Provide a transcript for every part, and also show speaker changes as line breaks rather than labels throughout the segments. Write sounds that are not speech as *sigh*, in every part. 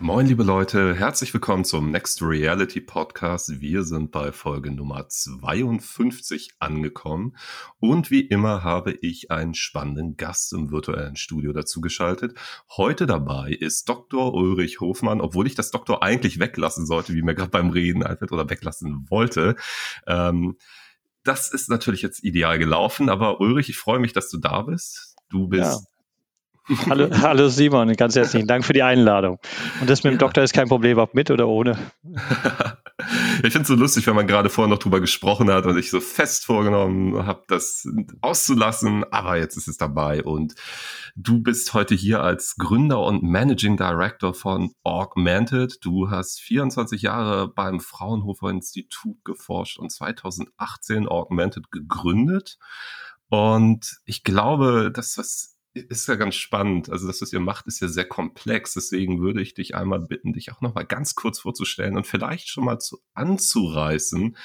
Moin, liebe Leute, herzlich willkommen zum Next Reality Podcast. Wir sind bei Folge Nummer 52 angekommen und wie immer habe ich einen spannenden Gast im virtuellen Studio dazu geschaltet. Heute dabei ist Dr. Ulrich Hofmann, obwohl ich das Doktor eigentlich weglassen sollte, wie mir gerade beim Reden einfällt oder weglassen wollte. Ähm, das ist natürlich jetzt ideal gelaufen, aber Ulrich, ich freue mich, dass du da bist. Du bist ja.
Hallo, *laughs* hallo Simon, ganz herzlichen Dank für die Einladung. Und das mit dem ja. Doktor ist kein Problem, ob mit oder ohne. *laughs* *laughs*
ich finde es so lustig, wenn man gerade vorher noch drüber gesprochen hat und ich so fest vorgenommen habe, das auszulassen, aber jetzt ist es dabei und du bist heute hier als Gründer und Managing Director von Augmented. Du hast 24 Jahre beim Fraunhofer Institut geforscht und 2018 Augmented gegründet. Und ich glaube, dass das ist ja ganz spannend. Also das, was ihr macht, ist ja sehr komplex. Deswegen würde ich dich einmal bitten, dich auch noch mal ganz kurz vorzustellen und vielleicht schon mal zu, anzureißen,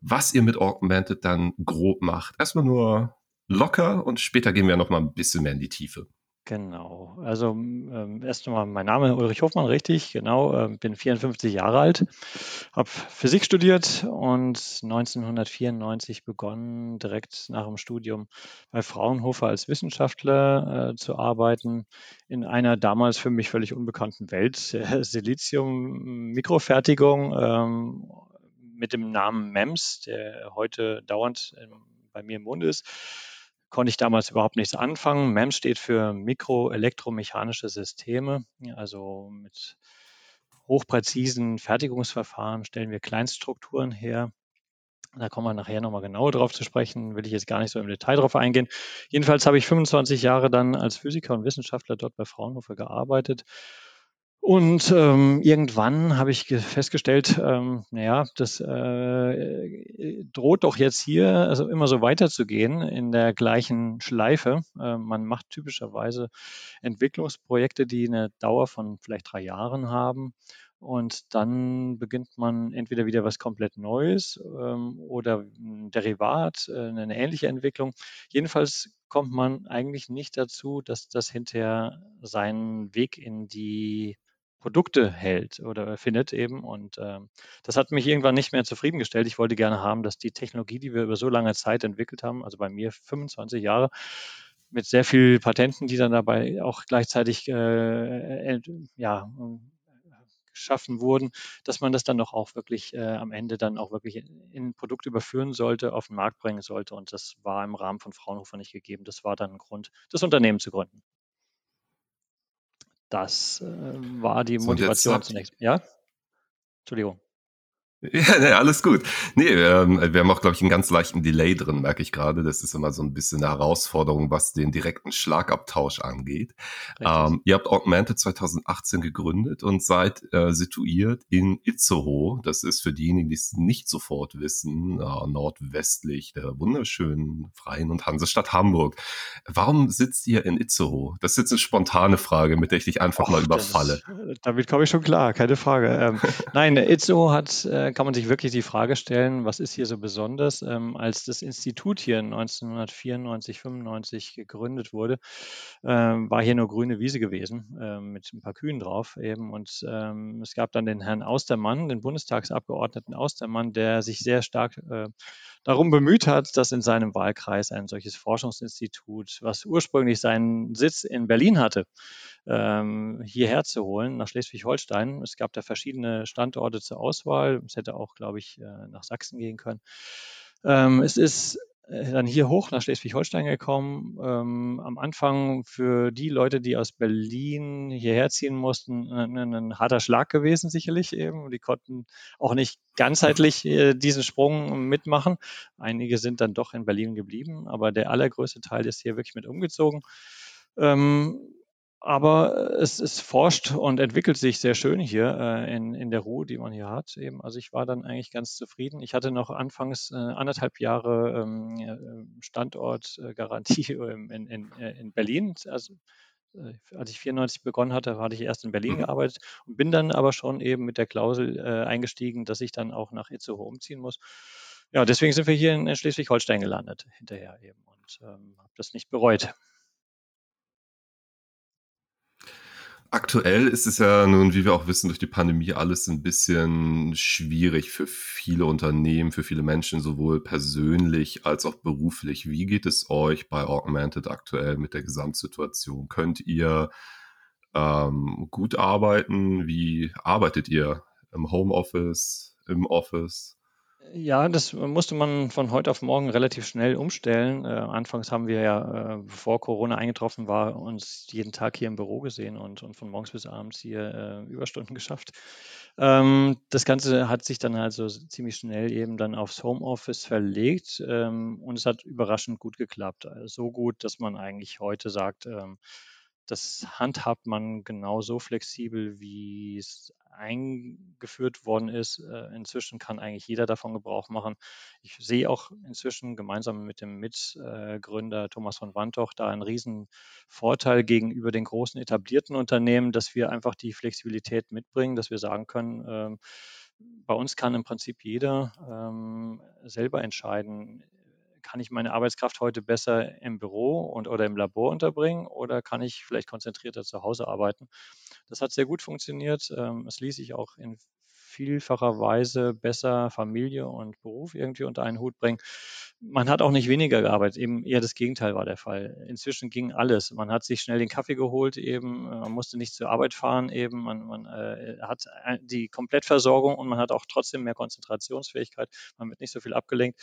was ihr mit Augmented dann grob macht. Erstmal nur locker und später gehen wir noch mal ein bisschen mehr in die Tiefe.
Genau. Also ähm, erst einmal mein Name Ulrich Hofmann, richtig, genau. Äh, bin 54 Jahre alt, habe Physik studiert und 1994 begonnen, direkt nach dem Studium bei Fraunhofer als Wissenschaftler äh, zu arbeiten in einer damals für mich völlig unbekannten Welt, äh, Silizium-Mikrofertigung ähm, mit dem Namen MEMS, der heute dauernd ähm, bei mir im Mund ist konnte ich damals überhaupt nichts anfangen. MEM steht für mikroelektromechanische Systeme, also mit hochpräzisen Fertigungsverfahren stellen wir Kleinststrukturen her. Da kommen wir nachher nochmal genauer drauf zu sprechen, will ich jetzt gar nicht so im Detail drauf eingehen. Jedenfalls habe ich 25 Jahre dann als Physiker und Wissenschaftler dort bei Fraunhofer gearbeitet und ähm, irgendwann habe ich festgestellt, ähm, naja, das äh, droht doch jetzt hier also immer so weiterzugehen in der gleichen Schleife. Äh, man macht typischerweise Entwicklungsprojekte, die eine Dauer von vielleicht drei Jahren haben. Und dann beginnt man entweder wieder was komplett Neues ähm, oder ein Derivat, äh, eine ähnliche Entwicklung. Jedenfalls kommt man eigentlich nicht dazu, dass das hinterher seinen Weg in die Produkte hält oder findet eben. Und äh, das hat mich irgendwann nicht mehr zufriedengestellt. Ich wollte gerne haben, dass die Technologie, die wir über so lange Zeit entwickelt haben, also bei mir 25 Jahre, mit sehr vielen Patenten, die dann dabei auch gleichzeitig äh, ja, geschaffen wurden, dass man das dann doch auch wirklich äh, am Ende dann auch wirklich in, in ein Produkt überführen sollte, auf den Markt bringen sollte. Und das war im Rahmen von Fraunhofer nicht gegeben. Das war dann ein Grund, das Unternehmen zu gründen. Das äh, war die Motivation zunächst. Ja? Entschuldigung. *laughs*
Ja, nee, alles gut. Nee, ähm, wir haben auch, glaube ich, einen ganz leichten Delay drin, merke ich gerade. Das ist immer so ein bisschen eine Herausforderung, was den direkten Schlagabtausch angeht. Ähm, ihr habt Augmented 2018 gegründet und seid äh, situiert in Itzehoe. Das ist für diejenigen, die es nicht sofort wissen, äh, nordwestlich der wunderschönen Freien und Hansestadt Hamburg. Warum sitzt ihr in Itzehoe? Das ist jetzt eine spontane Frage, mit der ich dich einfach Och, mal überfalle.
Das, damit komme ich schon klar, keine Frage. Ähm, nein, Itzehoe hat äh, kann man sich wirklich die Frage stellen, was ist hier so besonders? Ähm, als das Institut hier 1994, 95 gegründet wurde, ähm, war hier nur grüne Wiese gewesen äh, mit ein paar Kühen drauf eben. Und ähm, es gab dann den Herrn Austermann, den Bundestagsabgeordneten Austermann, der sich sehr stark äh, darum bemüht hat, dass in seinem Wahlkreis ein solches Forschungsinstitut, was ursprünglich seinen Sitz in Berlin hatte, ähm, hierher zu holen, nach Schleswig-Holstein. Es gab da verschiedene Standorte zur Auswahl. Es hätte auch, glaube ich, äh, nach Sachsen gehen können. Ähm, es ist äh, dann hier hoch nach Schleswig-Holstein gekommen. Ähm, am Anfang für die Leute, die aus Berlin hierher ziehen mussten, ein, ein, harter Schlag gewesen, sicherlich eben. Die konnten auch nicht ganzheitlich äh, diesen Sprung mitmachen. Einige sind dann doch in Berlin geblieben, aber der allergrößte Teil ist hier wirklich mit umgezogen. Ähm, aber es, es forscht und entwickelt sich sehr schön hier äh, in, in der Ruhe, die man hier hat. Eben. Also ich war dann eigentlich ganz zufrieden. Ich hatte noch anfangs äh, anderthalb Jahre ähm, äh, Standortgarantie *laughs* in, in, äh, in Berlin. Also äh, als ich 94 begonnen hatte, hatte ich erst in Berlin mhm. gearbeitet und bin dann aber schon eben mit der Klausel äh, eingestiegen, dass ich dann auch nach Itzehoe umziehen muss. Ja, deswegen sind wir hier in Schleswig-Holstein gelandet hinterher eben. Und und ähm, habe das nicht bereut.
Aktuell ist es ja nun, wie wir auch wissen, durch die Pandemie alles ein bisschen schwierig für viele Unternehmen, für viele Menschen, sowohl persönlich als auch beruflich. Wie geht es euch bei Augmented aktuell mit der Gesamtsituation? Könnt ihr ähm, gut arbeiten? Wie arbeitet ihr im Homeoffice, im Office?
Ja, das musste man von heute auf morgen relativ schnell umstellen. Äh, anfangs haben wir ja, äh, bevor Corona eingetroffen war, uns jeden Tag hier im Büro gesehen und, und von morgens bis abends hier äh, Überstunden geschafft. Ähm, das Ganze hat sich dann also ziemlich schnell eben dann aufs Homeoffice verlegt ähm, und es hat überraschend gut geklappt. Also so gut, dass man eigentlich heute sagt, ähm, das handhabt man genauso flexibel, wie es eingeführt worden ist. Äh, inzwischen kann eigentlich jeder davon Gebrauch machen. Ich sehe auch inzwischen gemeinsam mit dem Mitgründer Thomas von Wantoch da einen riesen Vorteil gegenüber den großen etablierten Unternehmen, dass wir einfach die Flexibilität mitbringen, dass wir sagen können, ähm, bei uns kann im Prinzip jeder ähm, selber entscheiden, kann ich meine Arbeitskraft heute besser im Büro und oder im Labor unterbringen oder kann ich vielleicht konzentrierter zu Hause arbeiten? Das hat sehr gut funktioniert. Ähm, es ließ sich auch in vielfacher Weise besser Familie und Beruf irgendwie unter einen Hut bringen. Man hat auch nicht weniger gearbeitet, eben eher das Gegenteil war der Fall. Inzwischen ging alles. Man hat sich schnell den Kaffee geholt, eben, man musste nicht zur Arbeit fahren, eben, man, man äh, hat die Komplettversorgung und man hat auch trotzdem mehr Konzentrationsfähigkeit. Man wird nicht so viel abgelenkt.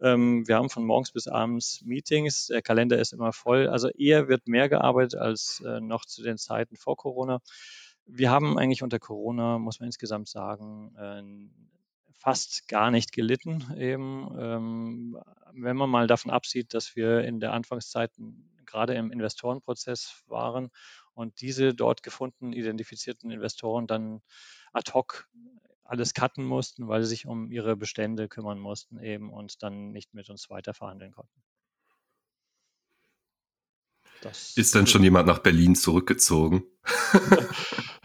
Ähm, wir haben von morgens bis abends Meetings, der Kalender ist immer voll. Also eher wird mehr gearbeitet als äh, noch zu den Zeiten vor Corona. Wir haben eigentlich unter Corona, muss man insgesamt sagen, äh, fast gar nicht gelitten. Eben, ähm, wenn man mal davon absieht, dass wir in der Anfangszeit gerade im Investorenprozess waren und diese dort gefundenen, identifizierten Investoren dann ad hoc alles cutten mussten, weil sie sich um ihre Bestände kümmern mussten eben und dann nicht mit uns weiter verhandeln konnten.
Das ist denn schon jemand nach Berlin zurückgezogen? *laughs*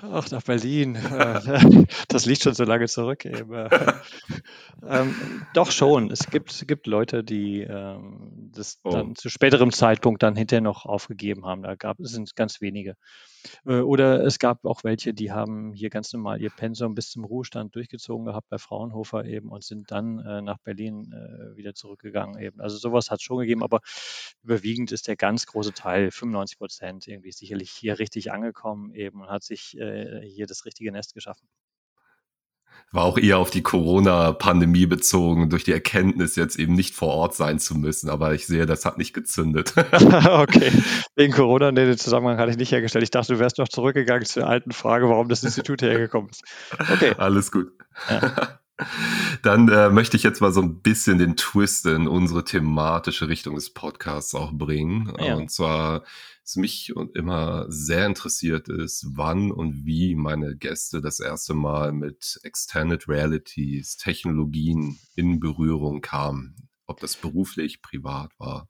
Ach, nach Berlin. *laughs* Äh, das liegt schon so lange zurück. Eben. Äh, *laughs* ähm, doch schon. Es gibt, gibt Leute, die ähm, das oh. dann zu späterem Zeitpunkt dann hinterher noch aufgegeben haben. Da gab es sind ganz wenige. Äh, oder es gab auch welche, die haben hier ganz normal ihr Pensum bis zum Ruhestand durchgezogen gehabt bei Fraunhofer eben und sind dann äh, nach Berlin äh, wieder zurückgegangen eben. Also sowas hat es schon gegeben, aber überwiegend ist der ganz große Teil, 95 Prozent, irgendwie sicherlich hier richtig angekommen eben und hat sich hier das richtige Nest geschaffen
war auch eher auf die Corona-Pandemie bezogen, durch die Erkenntnis, jetzt eben nicht vor Ort sein zu müssen. Aber ich sehe, das hat nicht gezündet. *laughs* *laughs*
okay. Wegen Corona, nee, den Zusammenhang hatte ich nicht hergestellt. Ich dachte, du wärst noch zurückgegangen zur alten Frage, warum das Institut hergekommen ist.
Okay. Alles gut. Ja. *laughs* Dann äh, möchte ich jetzt mal so ein bisschen den Twist in unsere thematische Richtung des Podcasts auch bringen. Ja. Und zwar ist mich immer sehr interessiert ist, wann und wie meine Gäste das erste Mal mit Extended Realities, Technologien in Berührung kamen. Ob das beruflich, privat war.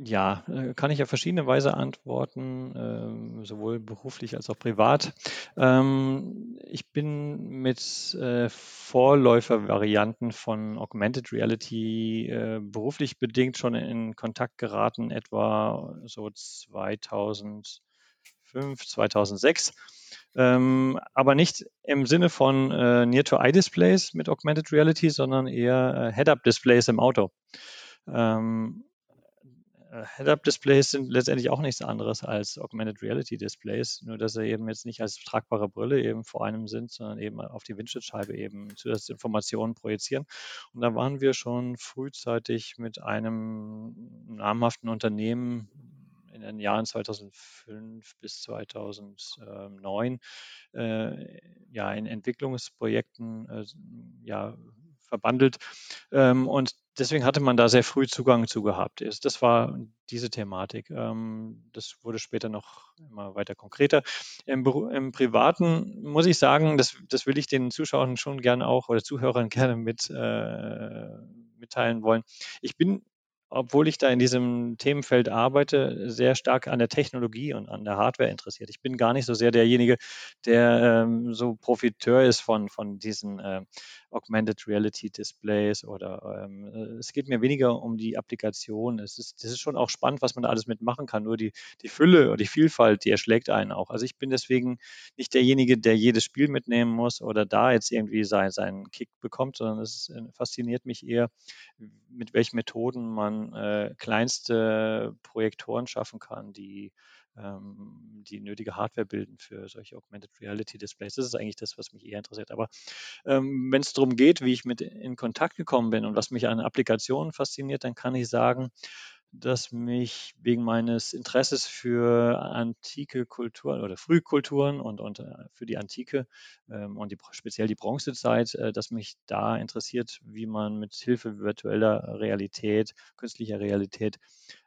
Ja, äh, kann ich auf verschiedene Weise antworten, ähm, sowohl beruflich als auch privat. Ähm, ich bin mit äh, Vorläufervarianten von Augmented Reality äh, beruflich bedingt schon in Kontakt geraten, etwa so 2005, 2006. Ähm, aber nicht im Sinne von äh, Near-to-Eye-Displays mit Augmented Reality, sondern eher äh, Head-Up-Displays im Auto. Ähm, äh, Head-Up-Displays sind letztendlich auch nichts anderes als Augmented Reality-Displays, nur dass sie eben jetzt nicht als tragbare Brille eben vor einem sind, sondern eben auf die Windschutzscheibe eben Informationen projizieren. Und da waren wir schon frühzeitig mit einem namhaften Unternehmen in den Jahren 2005 bis 2009 äh, ja, in Entwicklungsprojekten äh, ja, verbandelt. Ähm, und deswegen hatte man da sehr früh Zugang zu gehabt. Das war diese Thematik. Ähm, das wurde später noch immer weiter konkreter. Im, im Privaten muss ich sagen, das, das will ich den Zuschauern schon gerne auch oder Zuhörern *laughs* gerne mit, äh, mitteilen wollen. Ich bin obwohl ich da in diesem Themenfeld arbeite, sehr stark an der Technologie und an der Hardware interessiert. Ich bin gar nicht so sehr derjenige, der ähm, so Profiteur ist von, von diesen äh, Augmented Reality Displays oder ähm, äh, es geht mir weniger um die Applikation. Es ist, das ist schon auch spannend, was man da alles mitmachen kann. Nur die, die Fülle und die Vielfalt, die erschlägt einen auch. Also ich bin deswegen nicht derjenige, der jedes Spiel mitnehmen muss oder da jetzt irgendwie sein, seinen Kick bekommt, sondern es äh, fasziniert mich eher, mit welchen Methoden man äh, kleinste Projektoren schaffen kann, die ähm, die nötige Hardware bilden für solche Augmented Reality Displays. Das ist eigentlich das, was mich eher interessiert. Aber ähm, wenn es darum geht, wie ich mit in Kontakt gekommen bin und was mich an Applikationen fasziniert, dann kann ich sagen, dass mich wegen meines Interesses für antike Kulturen oder Frühkulturen und, und äh, für die Antike ähm, und die, speziell die Bronzezeit, äh, dass mich da interessiert, wie man mit Hilfe virtueller Realität, künstlicher Realität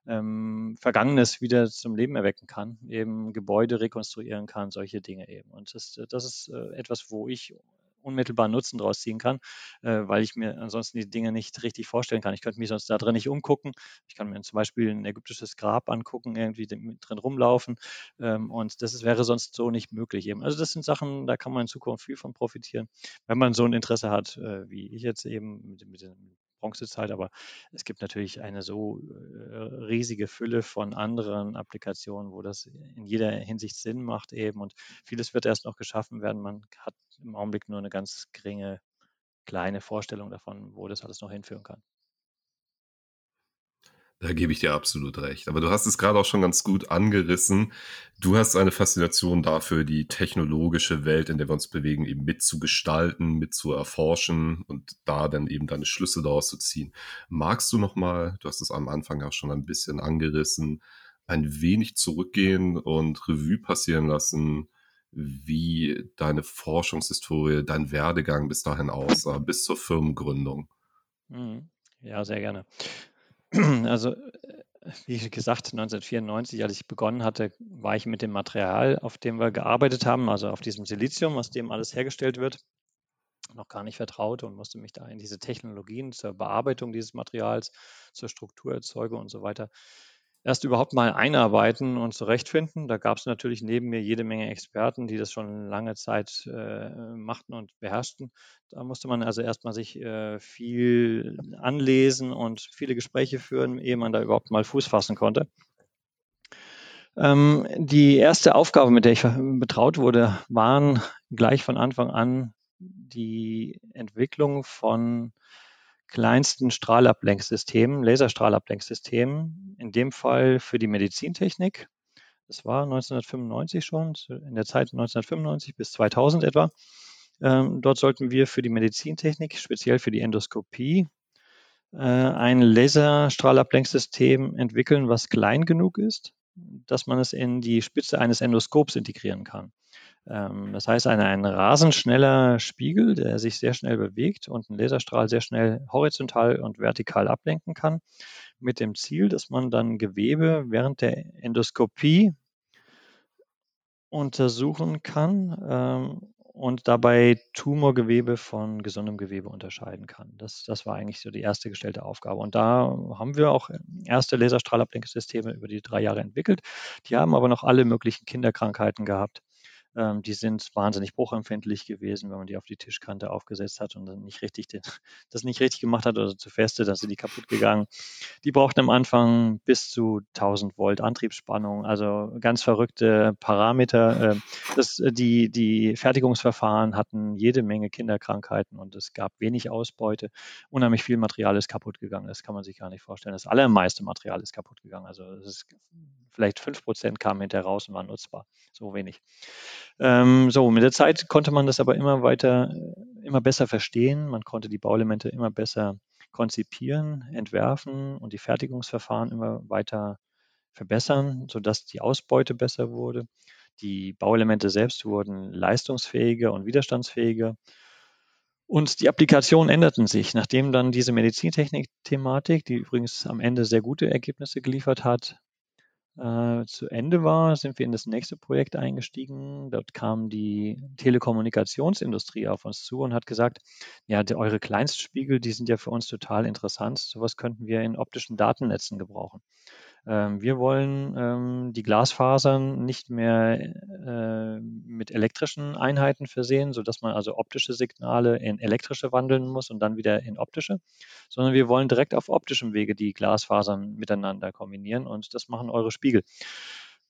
ähm, Vergangenes wieder zum Leben erwecken kann, eben Gebäude rekonstruieren kann, solche Dinge eben. Und das, das ist äh, etwas, wo ich unmittelbar Nutzen draus ziehen kann, äh, weil ich mir ansonsten die Dinge nicht richtig vorstellen kann. Ich könnte mich sonst da drin nicht umgucken. Ich kann mir zum Beispiel ein ägyptisches Grab angucken, irgendwie drin rumlaufen ähm, und das ist, wäre sonst so nicht möglich eben. Also das sind Sachen, da kann man in Zukunft viel von profitieren, wenn man so ein Interesse hat, äh, wie ich jetzt eben mit, mit dem Bronzezeit, aber es gibt natürlich eine so äh, riesige Fülle von anderen Applikationen, wo das in jeder Hinsicht Sinn macht eben und vieles wird erst noch geschaffen werden. Man hat im Augenblick nur eine ganz geringe, kleine Vorstellung davon, wo das alles noch hinführen kann.
Da gebe ich dir absolut recht. Aber du hast es gerade auch schon ganz gut angerissen. Du hast eine Faszination dafür, die technologische Welt, in der wir uns bewegen, eben mitzugestalten, mitzuerforschen und da dann eben deine Schlüsse daraus zu ziehen. Magst du nochmal, du hast es am Anfang auch schon ein bisschen angerissen, ein wenig zurückgehen und Revue passieren lassen, wie deine Forschungshistorie, dein Werdegang bis dahin aussah, bis zur Firmengründung?
Mhm. Ja, sehr gerne. *clears throat* Also, äh, wie gesagt, 1994, als ich begonnen hatte, war ich mit dem Material, auf dem wir gearbeitet haben, also auf diesem Silizium, aus dem alles hergestellt wird, noch gar nicht vertraut und musste mich da in diese Technologien zur Bearbeitung dieses Materials, zur Strukturerzeugung und so weiter erst überhaupt mal einarbeiten und zurechtfinden. Da gab es natürlich neben mir jede Menge Experten, die das schon lange Zeit äh, machten und beherrschten. Da musste man also erstmal sich äh, viel anlesen und viele Gespräche führen, ehe man da überhaupt mal Fuß fassen konnte. Ähm, die erste Aufgabe, mit der ich betraut wurde, waren gleich von Anfang an die Entwicklung von kleinsten Strahlablenksystemen, Laserstrahlablenksystemen, in dem Fall für die Medizintechnik. Das war 1995 schon, in der Zeit 1995 bis 2000 etwa. Ähm, dort sollten wir für die Medizintechnik, speziell für die Endoskopie, äh, ein Laserstrahlablenksystem entwickeln, was klein genug ist, dass man es in die Spitze eines Endoskops integrieren kann. Ähm, das heißt, ein, ein rasend schneller Spiegel, der sich sehr schnell bewegt und einen Laserstrahl sehr schnell horizontal und vertikal ablenken kann, mit dem Ziel, dass man dann Gewebe während der Endoskopie untersuchen kann ähm, und dabei Tumorgewebe von gesundem Gewebe unterscheiden kann. Das, das war eigentlich so die erste gestellte Aufgabe. Und da haben wir auch erste Laserstrahlablenksysteme über die drei Jahre entwickelt. Die haben aber noch alle möglichen Kinderkrankheiten gehabt ähm, die sind wahnsinnig bruchempfindlich gewesen, wenn man die auf die Tischkante aufgesetzt hat und dann nicht richtig den, *laughs* das nicht richtig gemacht hat oder zu feste, dann sind die kaputt gegangen. Die brauchten am Anfang bis zu 1000 Volt Antriebsspannung, also ganz verrückte Parameter. Ähm, das, die, die Fertigungsverfahren hatten jede Menge Kinderkrankheiten und es gab wenig Ausbeute. Unheimlich viel Material ist kaputt gegangen. Das kann man sich gar nicht vorstellen. Das allermeiste Material ist kaputt gegangen. Also es ist vielleicht 5% kamen hinterher raus und waren nutzbar. So wenig. Ähm, so, mit der Zeit konnte man das aber immer weiter, äh, immer besser verstehen. Man konnte die Bauelemente immer besser konzipieren, entwerfen und die Fertigungsverfahren immer weiter verbessern, sodass die Ausbeute besser wurde. Die Bauelemente selbst wurden leistungsfähiger und widerstandsfähiger. Und die Applikationen änderten sich. Nachdem dann diese Medizintechnik-Thematik, die übrigens am Ende sehr gute Ergebnisse geliefert hat, äh, zu Ende war, sind wir in das nächste Projekt eingestiegen. Dort kam die Telekommunikationsindustrie auf uns zu und hat gesagt, ja, die, eure Kleinstspiegel, die sind ja für uns total interessant. Sowas könnten wir in optischen Datennetzen gebrauchen. Ähm, wir wollen ähm, die Glasfasern nicht mehr äh, mit elektrischen Einheiten versehen, sodass man also optische Signale in elektrische wandeln muss und dann wieder in optische, sondern wir wollen direkt auf optischem Wege die Glasfasern miteinander kombinieren und das machen eure Spiegel.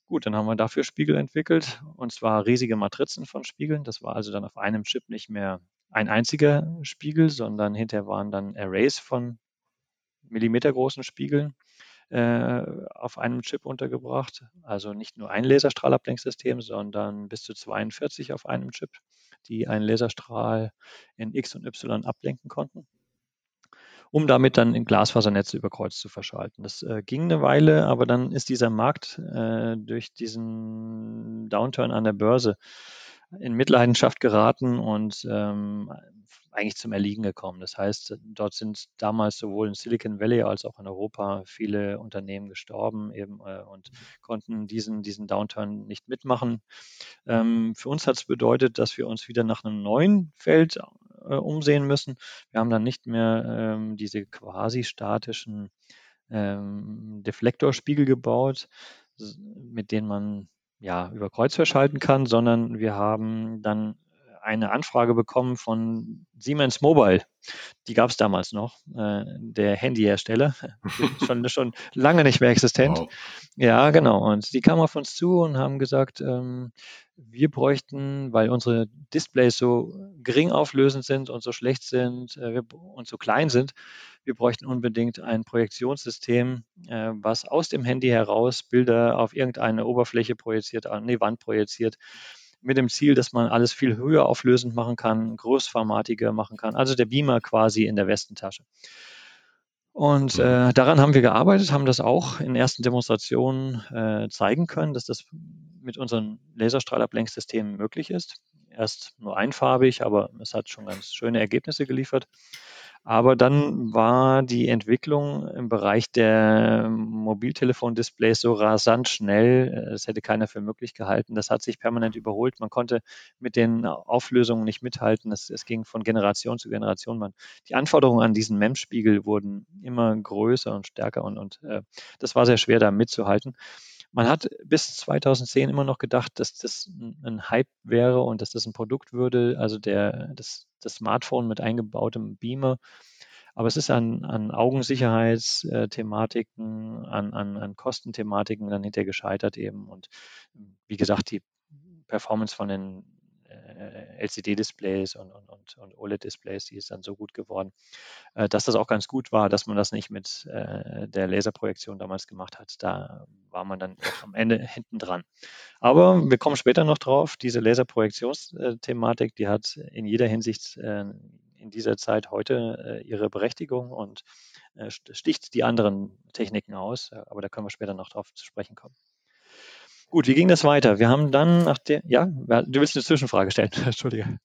Gut, dann haben wir dafür Spiegel entwickelt und zwar riesige Matrizen von Spiegeln. Das war also dann auf einem Chip nicht mehr ein einziger Spiegel, sondern hinterher waren dann Arrays von millimetergroßen Spiegeln äh, auf einem Chip untergebracht. Also nicht nur ein Laserstrahlablenksystem, sondern bis zu 42 auf einem Chip, die einen Laserstrahl in X und Y ablenken konnten um damit dann in Glasfasernetze über Kreuz zu verschalten. Das äh, ging eine Weile, aber dann ist dieser Markt äh, durch diesen Downturn an der Börse in Mitleidenschaft geraten und ähm, eigentlich zum Erliegen gekommen. Das heißt, dort sind damals sowohl in Silicon Valley als auch in Europa viele Unternehmen gestorben eben äh, und konnten diesen, diesen Downturn nicht mitmachen. Ähm, für uns hat es bedeutet, dass wir uns wieder nach einem neuen Feld äh, umsehen müssen. Wir haben dann nicht mehr ähm, diese quasi statischen ähm, Deflektorspiegel gebaut, mit denen man ja über Kreuz verschalten kann, sondern wir haben dann eine Anfrage bekommen von Siemens Mobile. Die gab es damals noch, äh, der Handyhersteller, *laughs* schon, schon lange nicht mehr existent. Wow. Ja, genau. Und die kamen auf uns zu und haben gesagt, ähm, wir bräuchten, weil unsere Displays so gering auflösend sind und so schlecht sind äh, und so klein sind, wir bräuchten unbedingt ein Projektionssystem, äh, was aus dem Handy heraus Bilder auf irgendeine Oberfläche projiziert, an die Wand projiziert mit dem Ziel, dass man alles viel höher auflösend machen kann, großformatiger machen kann. Also der Beamer quasi in der Westentasche. Und äh, daran haben wir gearbeitet, haben das auch in ersten Demonstrationen äh, zeigen können, dass das mit unseren Laserstrahlablenksystemen möglich ist. Erst nur einfarbig, aber es hat schon ganz schöne Ergebnisse geliefert. Aber dann war die Entwicklung im Bereich der Mobiltelefondisplays so rasant schnell, das hätte keiner für möglich gehalten. Das hat sich permanent überholt. Man konnte mit den Auflösungen nicht mithalten. Es, es ging von Generation zu Generation. Man, die Anforderungen an diesen MEMS-Spiegel wurden immer größer und stärker und, und äh, das war sehr schwer, da mitzuhalten. Man hat bis 2010 immer noch gedacht, dass das ein Hype wäre und dass das ein Produkt würde, also der, das, das Smartphone mit eingebautem Beamer. Aber es ist an, an Augensicherheitsthematiken, an, an, an Kostenthematiken dann hinterher gescheitert eben. Und wie gesagt, die Performance von den LCD-Displays und, und, und, und OLED-Displays, die ist dann so gut geworden, äh, dass das auch ganz gut war, dass man das nicht mit äh, der Laserprojektion damals gemacht hat. Da war man dann am Ende hinten dran. Aber wir kommen später noch drauf. Diese Laserprojektionsthematik, die hat in jeder Hinsicht in dieser Zeit heute ihre Berechtigung und sticht die anderen Techniken aus. Aber da können wir später noch drauf zu sprechen kommen. Gut, wie ging das weiter? Wir haben dann nach der, ja, du willst eine Zwischenfrage stellen, *laughs* Entschuldige.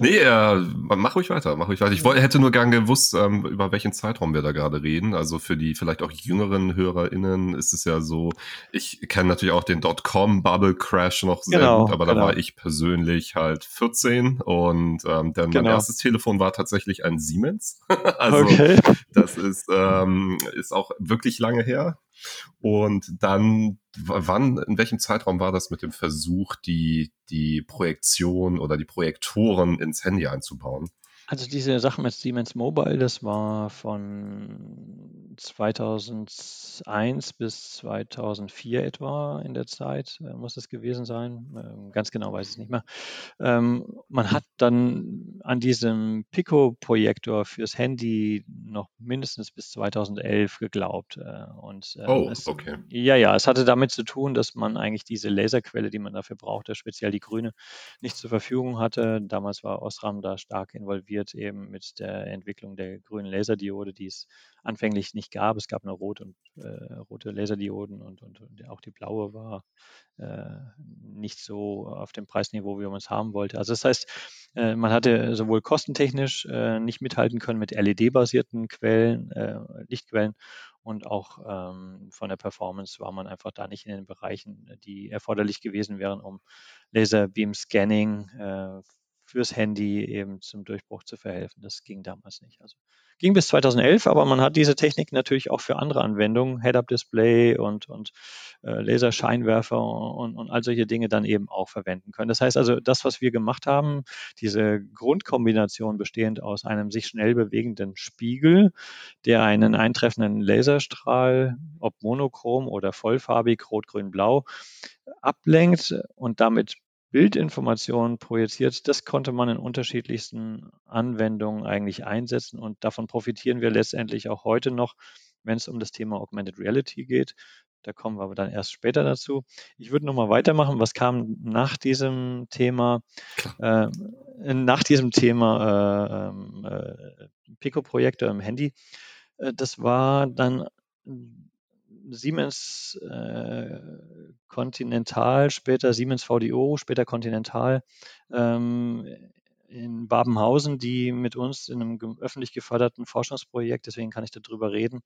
Nee, äh, mach ruhig weiter, mach ruhig weiter. Ich wollte, hätte nur gern gewusst, ähm, über welchen Zeitraum wir da gerade reden. Also für die vielleicht auch jüngeren HörerInnen ist es ja so, ich kenne natürlich auch den Dotcom-Bubble-Crash noch sehr genau, gut, aber genau. da war ich persönlich halt 14 und ähm, dann genau. mein erstes Telefon war tatsächlich ein Siemens. *laughs* also okay. das ist, ähm, ist auch wirklich lange her. Und dann, wann, in welchem Zeitraum war das mit dem Versuch, die, die Projektion oder die Projektoren ins Handy einzubauen?
Also diese Sache mit Siemens Mobile, das war von 2001 bis 2004 etwa in der Zeit, äh, muss es gewesen sein. Ähm, ganz genau weiß ich es nicht mehr. Ähm, man hat dann an diesem Pico-Projektor fürs Handy noch mindestens bis 2011 geglaubt. Äh, und, äh, oh, es, okay. Ja, ja, es hatte damit zu tun, dass man eigentlich diese Laserquelle, die man dafür brauchte, speziell die grüne, nicht zur Verfügung hatte. Damals war Osram da stark involviert involviert eben mit der Entwicklung der grünen Laserdiode, die es anfänglich nicht gab. Es gab nur rot und, äh, rote Laserdioden und, und, und, auch die blaue war äh, nicht so auf dem Preisniveau, wie man es haben wollte. Also das heißt, äh, man hatte sowohl kostentechnisch äh, nicht mithalten können mit LED-basierten Quellen, äh, Lichtquellen und auch ähm, von der Performance war man einfach da nicht in den Bereichen, die erforderlich gewesen wären, um Laserbeam-Scanning äh, fürs Handy eben zum Durchbruch zu verhelfen. Das ging damals nicht. Also ging bis 2011, aber man hat diese Technik natürlich auch für andere Anwendungen, Head-Up-Display und, und äh, Laserscheinwerfer und, und all solche Dinge dann eben auch verwenden können. Das heißt also, das, was wir gemacht haben, diese Grundkombination bestehend aus einem sich schnell bewegenden Spiegel, der einen eintreffenden Laserstrahl, ob monochrom oder vollfarbig, rot, grün, blau, ablenkt und damit Bildinformationen projiziert, das konnte man in unterschiedlichsten Anwendungen eigentlich einsetzen und davon profitieren wir letztendlich auch heute noch, wenn es um das Thema Augmented Reality geht. Da kommen wir aber dann erst später dazu. Ich würde nochmal weitermachen. Was kam nach diesem Thema? Äh, nach diesem Thema äh, ähm, äh, Pico-Projektor im Handy. Äh, das war dann Siemens äh, Continental, später Siemens VDO, später Continental ähm, in Babenhausen, die mit uns in einem öffentlich geförderten Forschungsprojekt, deswegen kann ich darüber reden,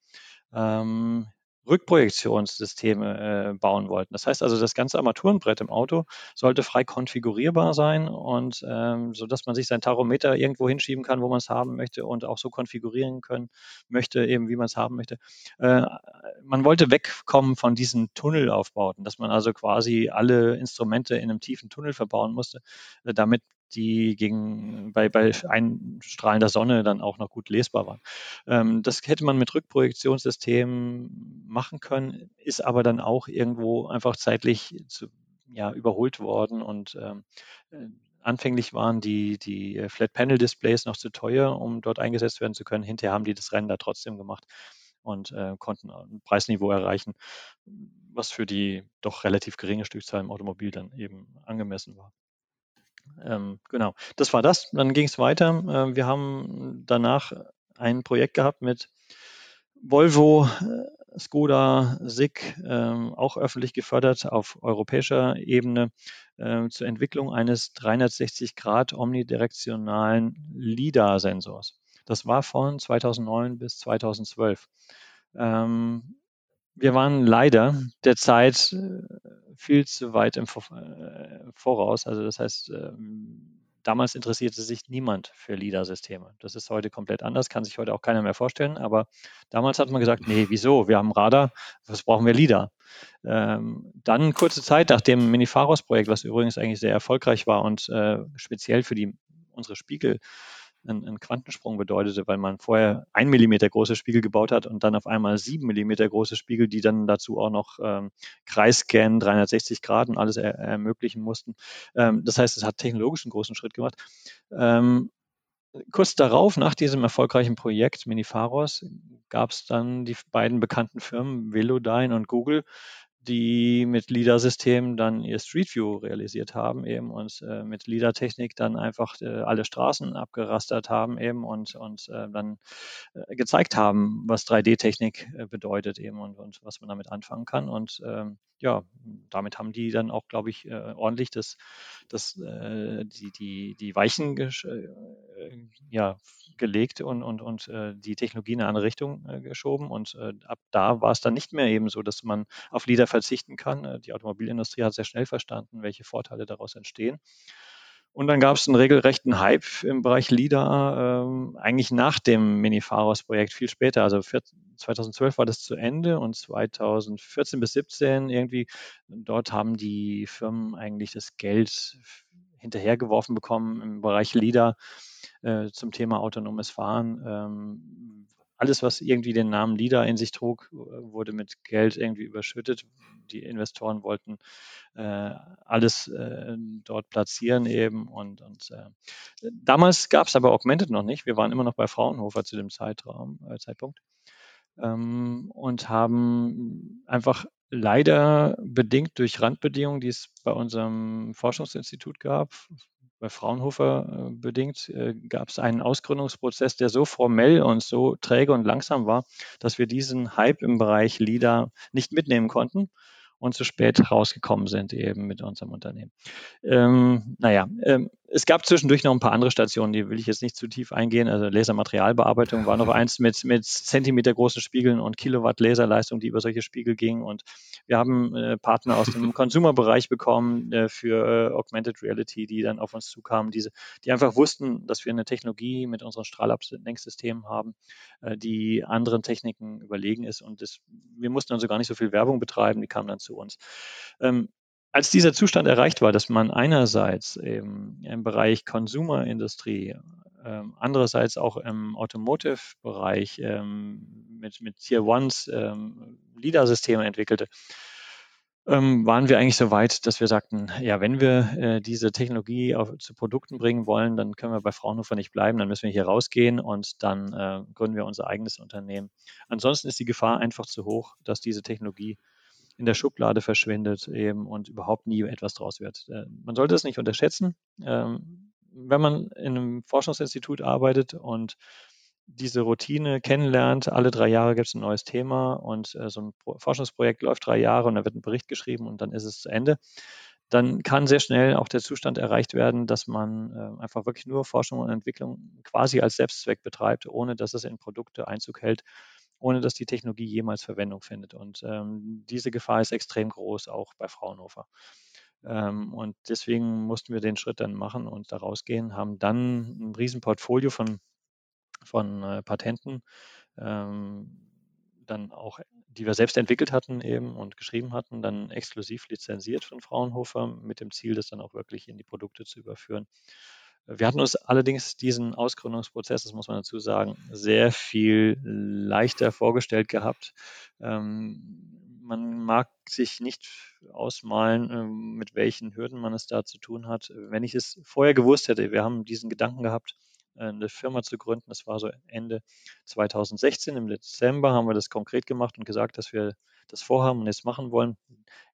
ähm, Rückprojektionssysteme äh, bauen wollten. Das heißt also, das ganze Armaturenbrett im Auto sollte frei konfigurierbar sein und ähm, so dass man sich sein Tachometer irgendwo hinschieben kann, wo man es haben möchte und auch so konfigurieren können möchte, eben wie man es haben möchte. Äh, man wollte wegkommen von diesen Tunnelaufbauten, dass man also quasi alle Instrumente in einem tiefen Tunnel verbauen musste, äh, damit die gegen, bei, bei einstrahlender Sonne dann auch noch gut lesbar waren. Ähm, das hätte man mit Rückprojektionssystemen machen können, ist aber dann auch irgendwo einfach zeitlich zu, ja, überholt worden und ähm, äh, anfänglich waren die, die Flat Panel Displays noch zu teuer, um dort eingesetzt werden zu können. Hinterher haben die das Rennen da trotzdem gemacht und äh, konnten ein Preisniveau erreichen, was für die doch relativ geringe Stückzahl im Automobil dann eben angemessen war. Ähm, genau, das war das. Dann ging es weiter. Äh, wir haben danach ein Projekt gehabt mit Volvo, äh, Skoda, SICK, äh, auch öffentlich gefördert auf europäischer Ebene äh, zur Entwicklung eines 360 Grad omnidirektionalen LIDAR-Sensors. Das war von 2009 bis 2012. Ähm, wir waren leider der Zeit äh, viel zu weit im äh, Voraus. Also das heißt, ähm, damals interessierte sich niemand für LIDAR-Systeme. Das ist heute komplett anders, kann sich heute auch keiner mehr vorstellen. Aber damals hat man gesagt, nee, wieso? Wir haben Radar, was brauchen wir LIDAR? Ähm, dann kurze Zeit nach dem Minifaros-Projekt, was übrigens eigentlich sehr erfolgreich war und äh, speziell für die unsere Spiegel ein, ein Quantensprung bedeutete, weil man vorher ein Millimeter große Spiegel gebaut hat und dann auf einmal sieben Millimeter große Spiegel, die dann dazu auch noch ähm, Kreisscan, 360 Grad und alles er, ermöglichen mussten. Ähm, das heißt, es hat technologisch einen großen Schritt gemacht. Ähm, kurz darauf, nach diesem erfolgreichen Projekt Minifaros, gab es dann die beiden bekannten Firmen Velodyne und Google, die mit LIDAR-Systemen dann ihr Street View realisiert haben eben und äh, mit LIDAR-Technik dann einfach äh, alle Straßen abgerastert haben eben und, und äh, dann äh, gezeigt haben, was 3D-Technik äh, bedeutet eben und, und was man damit anfangen kann. Und ähm, ja, damit haben die dann auch, glaube ich, äh, ordentlich das, das, die, die, die Weichen ja, gelegt und, und, und die Technologie in eine andere Richtung geschoben. Und ab da war es dann nicht mehr eben so, dass man auf LIDAR verzichten kann. Äh, die Automobilindustrie hat sehr schnell verstanden, welche Vorteile daraus entstehen. Und dann gab es einen regelrechten Hype im Bereich LIDAR, ähm, eigentlich nach dem Mini-Faros-Projekt viel später. Also 2012 war das zu Ende und 2014 bis 2017 irgendwie, dort haben die Firmen eigentlich das Geld hinterhergeworfen bekommen im Bereich LIDAR äh, zum Thema autonomes Fahren. Ähm, alles, was irgendwie den Namen LIDA in sich trug, wurde mit Geld irgendwie überschüttet. Die Investoren wollten äh, alles äh, dort platzieren eben. Und, und äh, damals gab es aber Augmented noch nicht. Wir waren immer noch bei Fraunhofer zu dem Zeitraum, äh, Zeitpunkt ähm, und haben einfach leider bedingt durch Randbedingungen, die es bei unserem Forschungsinstitut gab, bei Fraunhofer äh, bedingt, äh, gab es einen Ausgründungsprozess, der so formell und so träge und langsam war, dass wir diesen Hype im Bereich LIDA nicht mitnehmen konnten und zu spät rausgekommen sind eben mit unserem Unternehmen. Ähm, naja, ähm, es gab zwischendurch noch ein paar andere Stationen, die will ich jetzt nicht zu tief eingehen. Also Lasermaterialbearbeitung war noch *laughs* eins mit, mit Zentimeter großen Spiegeln und Kilowatt Laserleistung, die über solche Spiegel ging. Und wir haben äh, Partner aus dem *laughs* Consumer-Bereich bekommen äh, für äh, Augmented Reality, die dann auf uns zukamen, diese, die einfach wussten, dass wir eine Technologie mit unseren Strahlablenksystemen haben, äh, die anderen Techniken überlegen ist. Und das, wir mussten also gar nicht so viel Werbung betreiben, die kamen dann zu uns. Ähm, als dieser Zustand erreicht war, dass man einerseits eben im Bereich Consumer-Industrie, ähm, andererseits auch im Automotive-Bereich ähm, mit, mit Tier Ones ähm, LIDAR-Systeme entwickelte, ähm, waren wir eigentlich so weit, dass wir sagten, ja, wenn wir äh, diese Technologie auf, zu Produkten bringen wollen, dann können wir bei Fraunhofer nicht bleiben, dann müssen wir hier rausgehen und dann äh, gründen wir unser eigenes Unternehmen. Ansonsten ist die Gefahr einfach zu hoch, dass diese Technologie in der Schublade verschwindet eben und überhaupt nie etwas draus wird. Äh, man sollte es nicht unterschätzen. Ähm, wenn man in einem Forschungsinstitut arbeitet und diese Routine kennenlernt, alle drei Jahre gibt es ein neues Thema und äh, so ein Forschungsprojekt läuft drei Jahre und da wird ein Bericht geschrieben und dann ist es zu Ende, dann kann sehr schnell auch der Zustand erreicht werden, dass man äh, einfach wirklich nur Forschung und Entwicklung quasi als Selbstzweck betreibt, ohne dass es in Produkte Einzug hält ohne dass die Technologie jemals Verwendung findet. Und ähm, diese Gefahr ist extrem groß, auch bei Fraunhofer. Ähm, und deswegen mussten wir den Schritt dann machen und da rausgehen, haben dann ein Riesenportfolio von, von äh, Patenten, ähm, dann auch, die wir selbst entwickelt hatten eben und geschrieben hatten, dann exklusiv lizenziert von Fraunhofer mit dem Ziel, das dann auch wirklich in die Produkte zu überführen. Wir hatten uns allerdings diesen Ausgründungsprozess, das muss man dazu sagen, sehr viel leichter vorgestellt gehabt. Ähm, man mag sich nicht ausmalen, ähm, mit welchen Hürden man es da zu tun hat. Wenn ich es vorher gewusst hätte, wir haben diesen Gedanken gehabt, äh, eine Firma zu gründen. Das war so Ende 2016. Im Dezember haben wir das konkret gemacht und gesagt, dass wir das vorhaben und jetzt machen wollen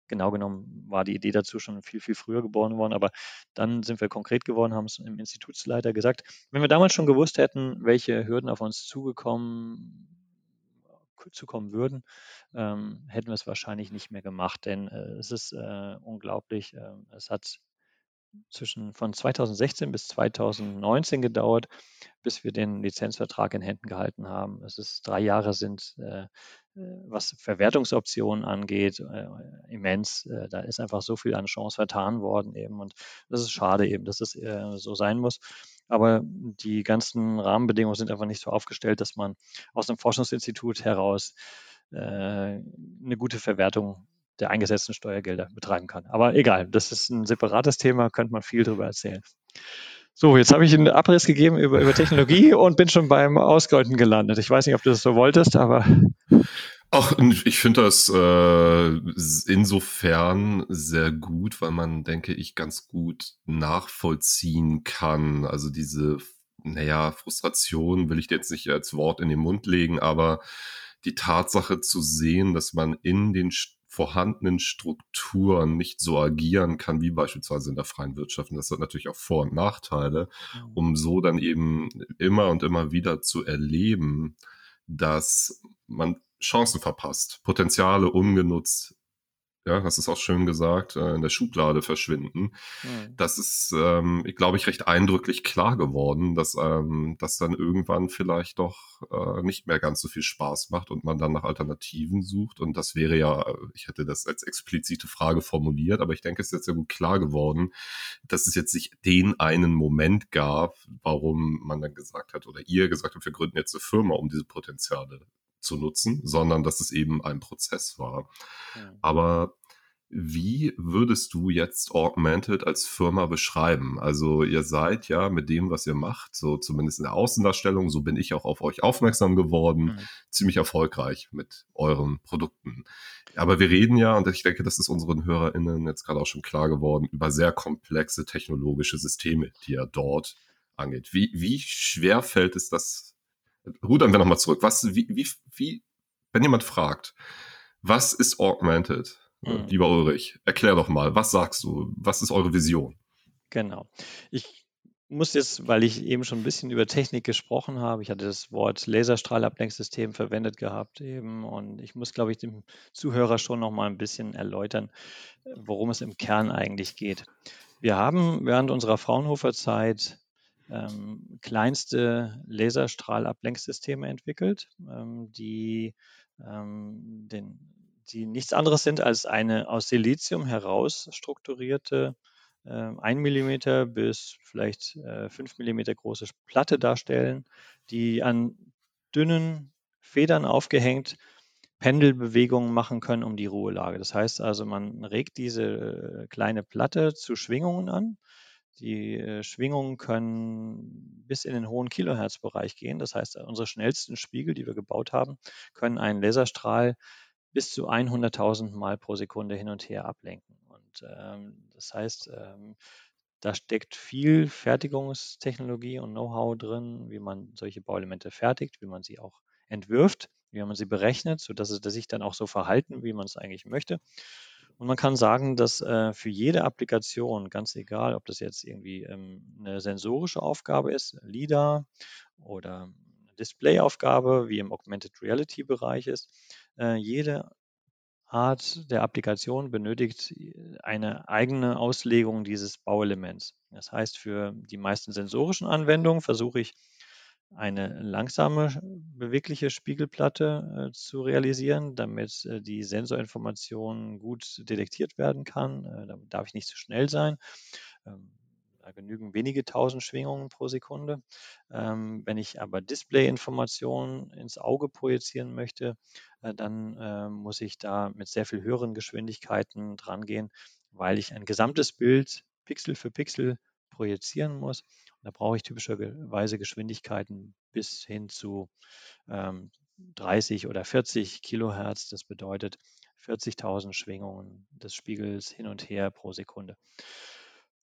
genau genommen war die Idee dazu schon viel, viel früher geboren worden, aber dann sind wir konkret geworden, haben es im Institutsleiter gesagt. Wenn wir damals schon gewusst hätten, welche Hürden auf uns zugekommen zukommen würden, ähm, hätten wir es wahrscheinlich nicht mehr gemacht, denn äh, es ist äh, unglaublich. Äh, es hat zwischen von 2016 bis 2019 gedauert, bis wir den Lizenzvertrag in Händen gehalten haben. Es ist drei Jahre sind äh, was Verwertungsoptionen angeht, äh, immens. Äh, da ist einfach so viel an Chance vertan worden eben und das ist schade eben, dass es äh, so sein muss. Aber die ganzen Rahmenbedingungen sind einfach nicht so aufgestellt, dass man aus einem Forschungsinstitut heraus äh, eine gute Verwertung der eingesetzten Steuergelder betreiben kann. Aber egal, das ist ein separates Thema, könnte man viel darüber erzählen. So, jetzt habe ich einen Abriss gegeben über, über Technologie und bin schon beim Ausgründen gelandet. Ich weiß nicht, ob du das so wolltest, aber.
Ach, ich finde das äh, insofern sehr gut, weil man, denke ich, ganz gut nachvollziehen kann. Also diese, naja, Frustration will ich jetzt nicht als Wort in den Mund legen, aber die Tatsache zu sehen, dass man in den vorhandenen Strukturen nicht so agieren kann, wie beispielsweise in der freien Wirtschaft. Und das hat natürlich auch Vor- und Nachteile, mhm. um so dann eben immer und immer wieder zu erleben, dass man Chancen verpasst, Potenziale ungenutzt ja, das ist auch schön gesagt, äh, in der Schublade verschwinden. Mhm. Das ist, ähm, ich glaube ich, recht eindrücklich klar geworden, dass ähm, das dann irgendwann vielleicht doch äh, nicht mehr ganz so viel Spaß macht und man dann nach Alternativen sucht. Und das wäre ja, ich hätte das als explizite Frage formuliert, aber ich denke, es ist jetzt sehr gut klar geworden, dass es jetzt nicht den einen Moment gab, warum man dann gesagt hat oder ihr gesagt habt, wir gründen jetzt eine Firma, um diese Potenziale zu nutzen, sondern dass es eben ein Prozess war. Ja. Aber wie würdest du jetzt Augmented als Firma beschreiben? Also ihr seid ja mit dem, was ihr macht, so zumindest in der Außendarstellung, so bin ich auch auf euch aufmerksam geworden, mhm. ziemlich erfolgreich mit euren Produkten. Aber wir reden ja, und ich denke, das ist unseren HörerInnen jetzt gerade auch schon klar geworden, über sehr komplexe technologische Systeme, die ihr dort angeht. Wie, wie schwer fällt es das rudern wir nochmal zurück. Was, wie, wie, wie, wenn jemand fragt, was ist Augmented? Mhm. Lieber Ulrich, erklär doch mal, was sagst du? Was ist eure Vision?
Genau. Ich muss jetzt, weil ich eben schon ein bisschen über Technik gesprochen habe, ich hatte das Wort Laserstrahlablenksystem verwendet gehabt eben und ich muss, glaube ich, dem Zuhörer schon noch mal ein bisschen erläutern, worum es im Kern eigentlich geht. Wir haben während unserer Fraunhofer-Zeit ähm, kleinste Laserstrahlablenksysteme entwickelt, ähm, die, ähm, den, die nichts anderes sind als eine aus Silizium heraus strukturierte äh, 1 mm bis vielleicht äh, 5 mm große Platte darstellen, die an dünnen Federn aufgehängt Pendelbewegungen machen können um die Ruhelage. Das heißt also, man regt diese äh, kleine Platte zu Schwingungen an die äh, Schwingungen können bis in den hohen Kilohertzbereich gehen. Das heißt, unsere schnellsten Spiegel, die wir gebaut haben, können einen Laserstrahl bis zu 100.000 Mal pro Sekunde hin und her ablenken. Und ähm, das heißt, ähm, da steckt viel Fertigungstechnologie und Know-how drin, wie man solche Bauelemente fertigt, wie man sie auch entwirft, wie man sie berechnet, sodass sie sich dann auch so verhalten, wie man es eigentlich möchte. Und man kann sagen, dass äh, für jede Applikation, ganz egal, ob das jetzt irgendwie ähm, eine sensorische Aufgabe ist, LIDAR oder eine Displayaufgabe, wie im Augmented Reality Bereich ist, äh, jede Art der Applikation benötigt äh, eine eigene Auslegung dieses Bauelements. Das heißt, für die meisten sensorischen Anwendungen versuche ich eine langsame bewegliche Spiegelplatte äh, zu realisieren, damit äh, die Sensorinformation gut detektiert werden kann. Äh, da darf ich nicht zu schnell sein. Ähm, da genügen wenige tausend Schwingungen pro Sekunde. Ähm, wenn ich aber Displayinformationen ins Auge projizieren möchte, äh, dann äh, muss ich da mit sehr viel höheren Geschwindigkeiten drangehen, weil ich ein gesamtes Bild Pixel für Pixel projizieren muss. Da brauche ich typischerweise Geschwindigkeiten bis hin zu ähm, 30 oder 40 Kilohertz. Das bedeutet 40.000 Schwingungen des Spiegels hin und her pro Sekunde.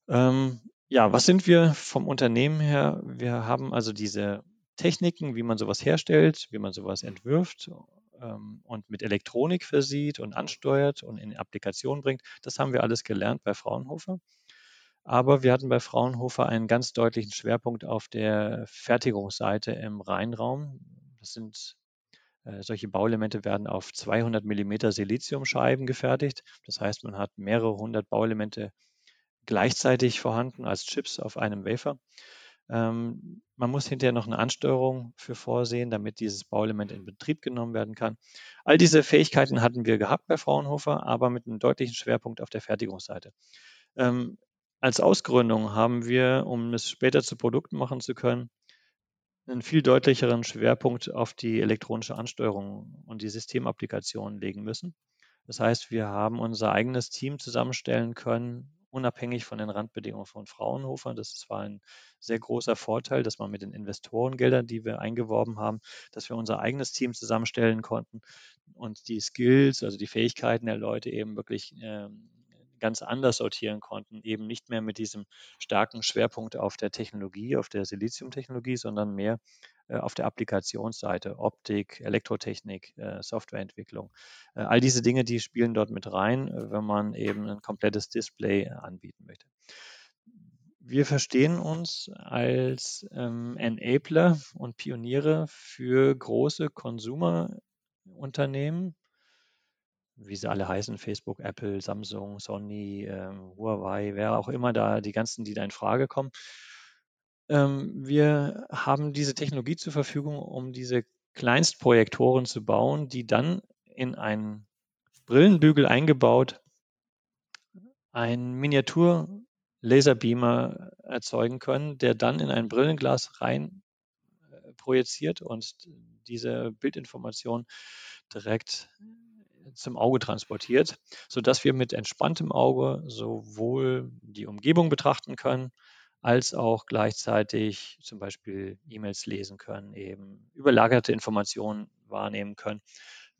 Ähm, ja, was sind wir vom Unternehmen her? Wir haben also diese Techniken, wie man sowas herstellt, wie man sowas entwirft ähm, und mit Elektronik versieht und ansteuert und in Applikation bringt. Das haben wir alles gelernt bei Fraunhofer. Aber wir hatten bei Fraunhofer einen ganz deutlichen Schwerpunkt auf der Fertigungsseite im Rheinraum. Das sind äh, solche Bauelemente werden auf 200 mm Siliziumscheiben gefertigt. Das heißt, man hat mehrere hundert Bauelemente gleichzeitig vorhanden als Chips auf einem Wafer. Ähm, man muss hinterher noch eine Ansteuerung für vorsehen, damit dieses Bauelement in Betrieb genommen werden kann. All diese Fähigkeiten hatten wir gehabt bei Fraunhofer, aber mit einem deutlichen Schwerpunkt auf der Fertigungsseite. Ähm, als Ausgründung haben wir, um es später zu Produkten machen zu können, einen viel deutlicheren Schwerpunkt auf die elektronische Ansteuerung und die Systemapplikationen legen müssen. Das heißt, wir haben unser eigenes Team zusammenstellen können, unabhängig von den Randbedingungen von Fraunhofer. Das war ein sehr großer Vorteil, dass man mit den Investorengeldern, die wir eingeworben haben, dass wir unser eigenes Team zusammenstellen konnten und die Skills, also die Fähigkeiten der Leute eben wirklich ähm, ganz anders sortieren konnten, eben nicht mehr mit diesem starken Schwerpunkt auf der Technologie, auf der Siliziumtechnologie, sondern mehr äh, auf der Applikationsseite, Optik, Elektrotechnik, äh, Softwareentwicklung. Äh, all diese Dinge, die spielen dort mit rein, wenn man eben ein komplettes Display anbieten möchte. Wir verstehen uns als ähm, Enabler und Pioniere für große Konsumerunternehmen, wie sie alle heißen, Facebook, Apple, Samsung, Sony, ähm, Huawei, wer auch immer da, die ganzen, die da in Frage kommen. Ähm, wir haben diese Technologie zur Verfügung, um diese Kleinstprojektoren zu bauen, die dann in einen Brillenbügel eingebaut einen Miniatur-Laserbeamer erzeugen können, der dann in ein Brillenglas rein äh, projiziert und diese Bildinformation direkt zum Auge transportiert, sodass wir mit entspanntem Auge sowohl die Umgebung betrachten können, als auch gleichzeitig zum Beispiel E-Mails lesen können, eben überlagerte Informationen wahrnehmen können.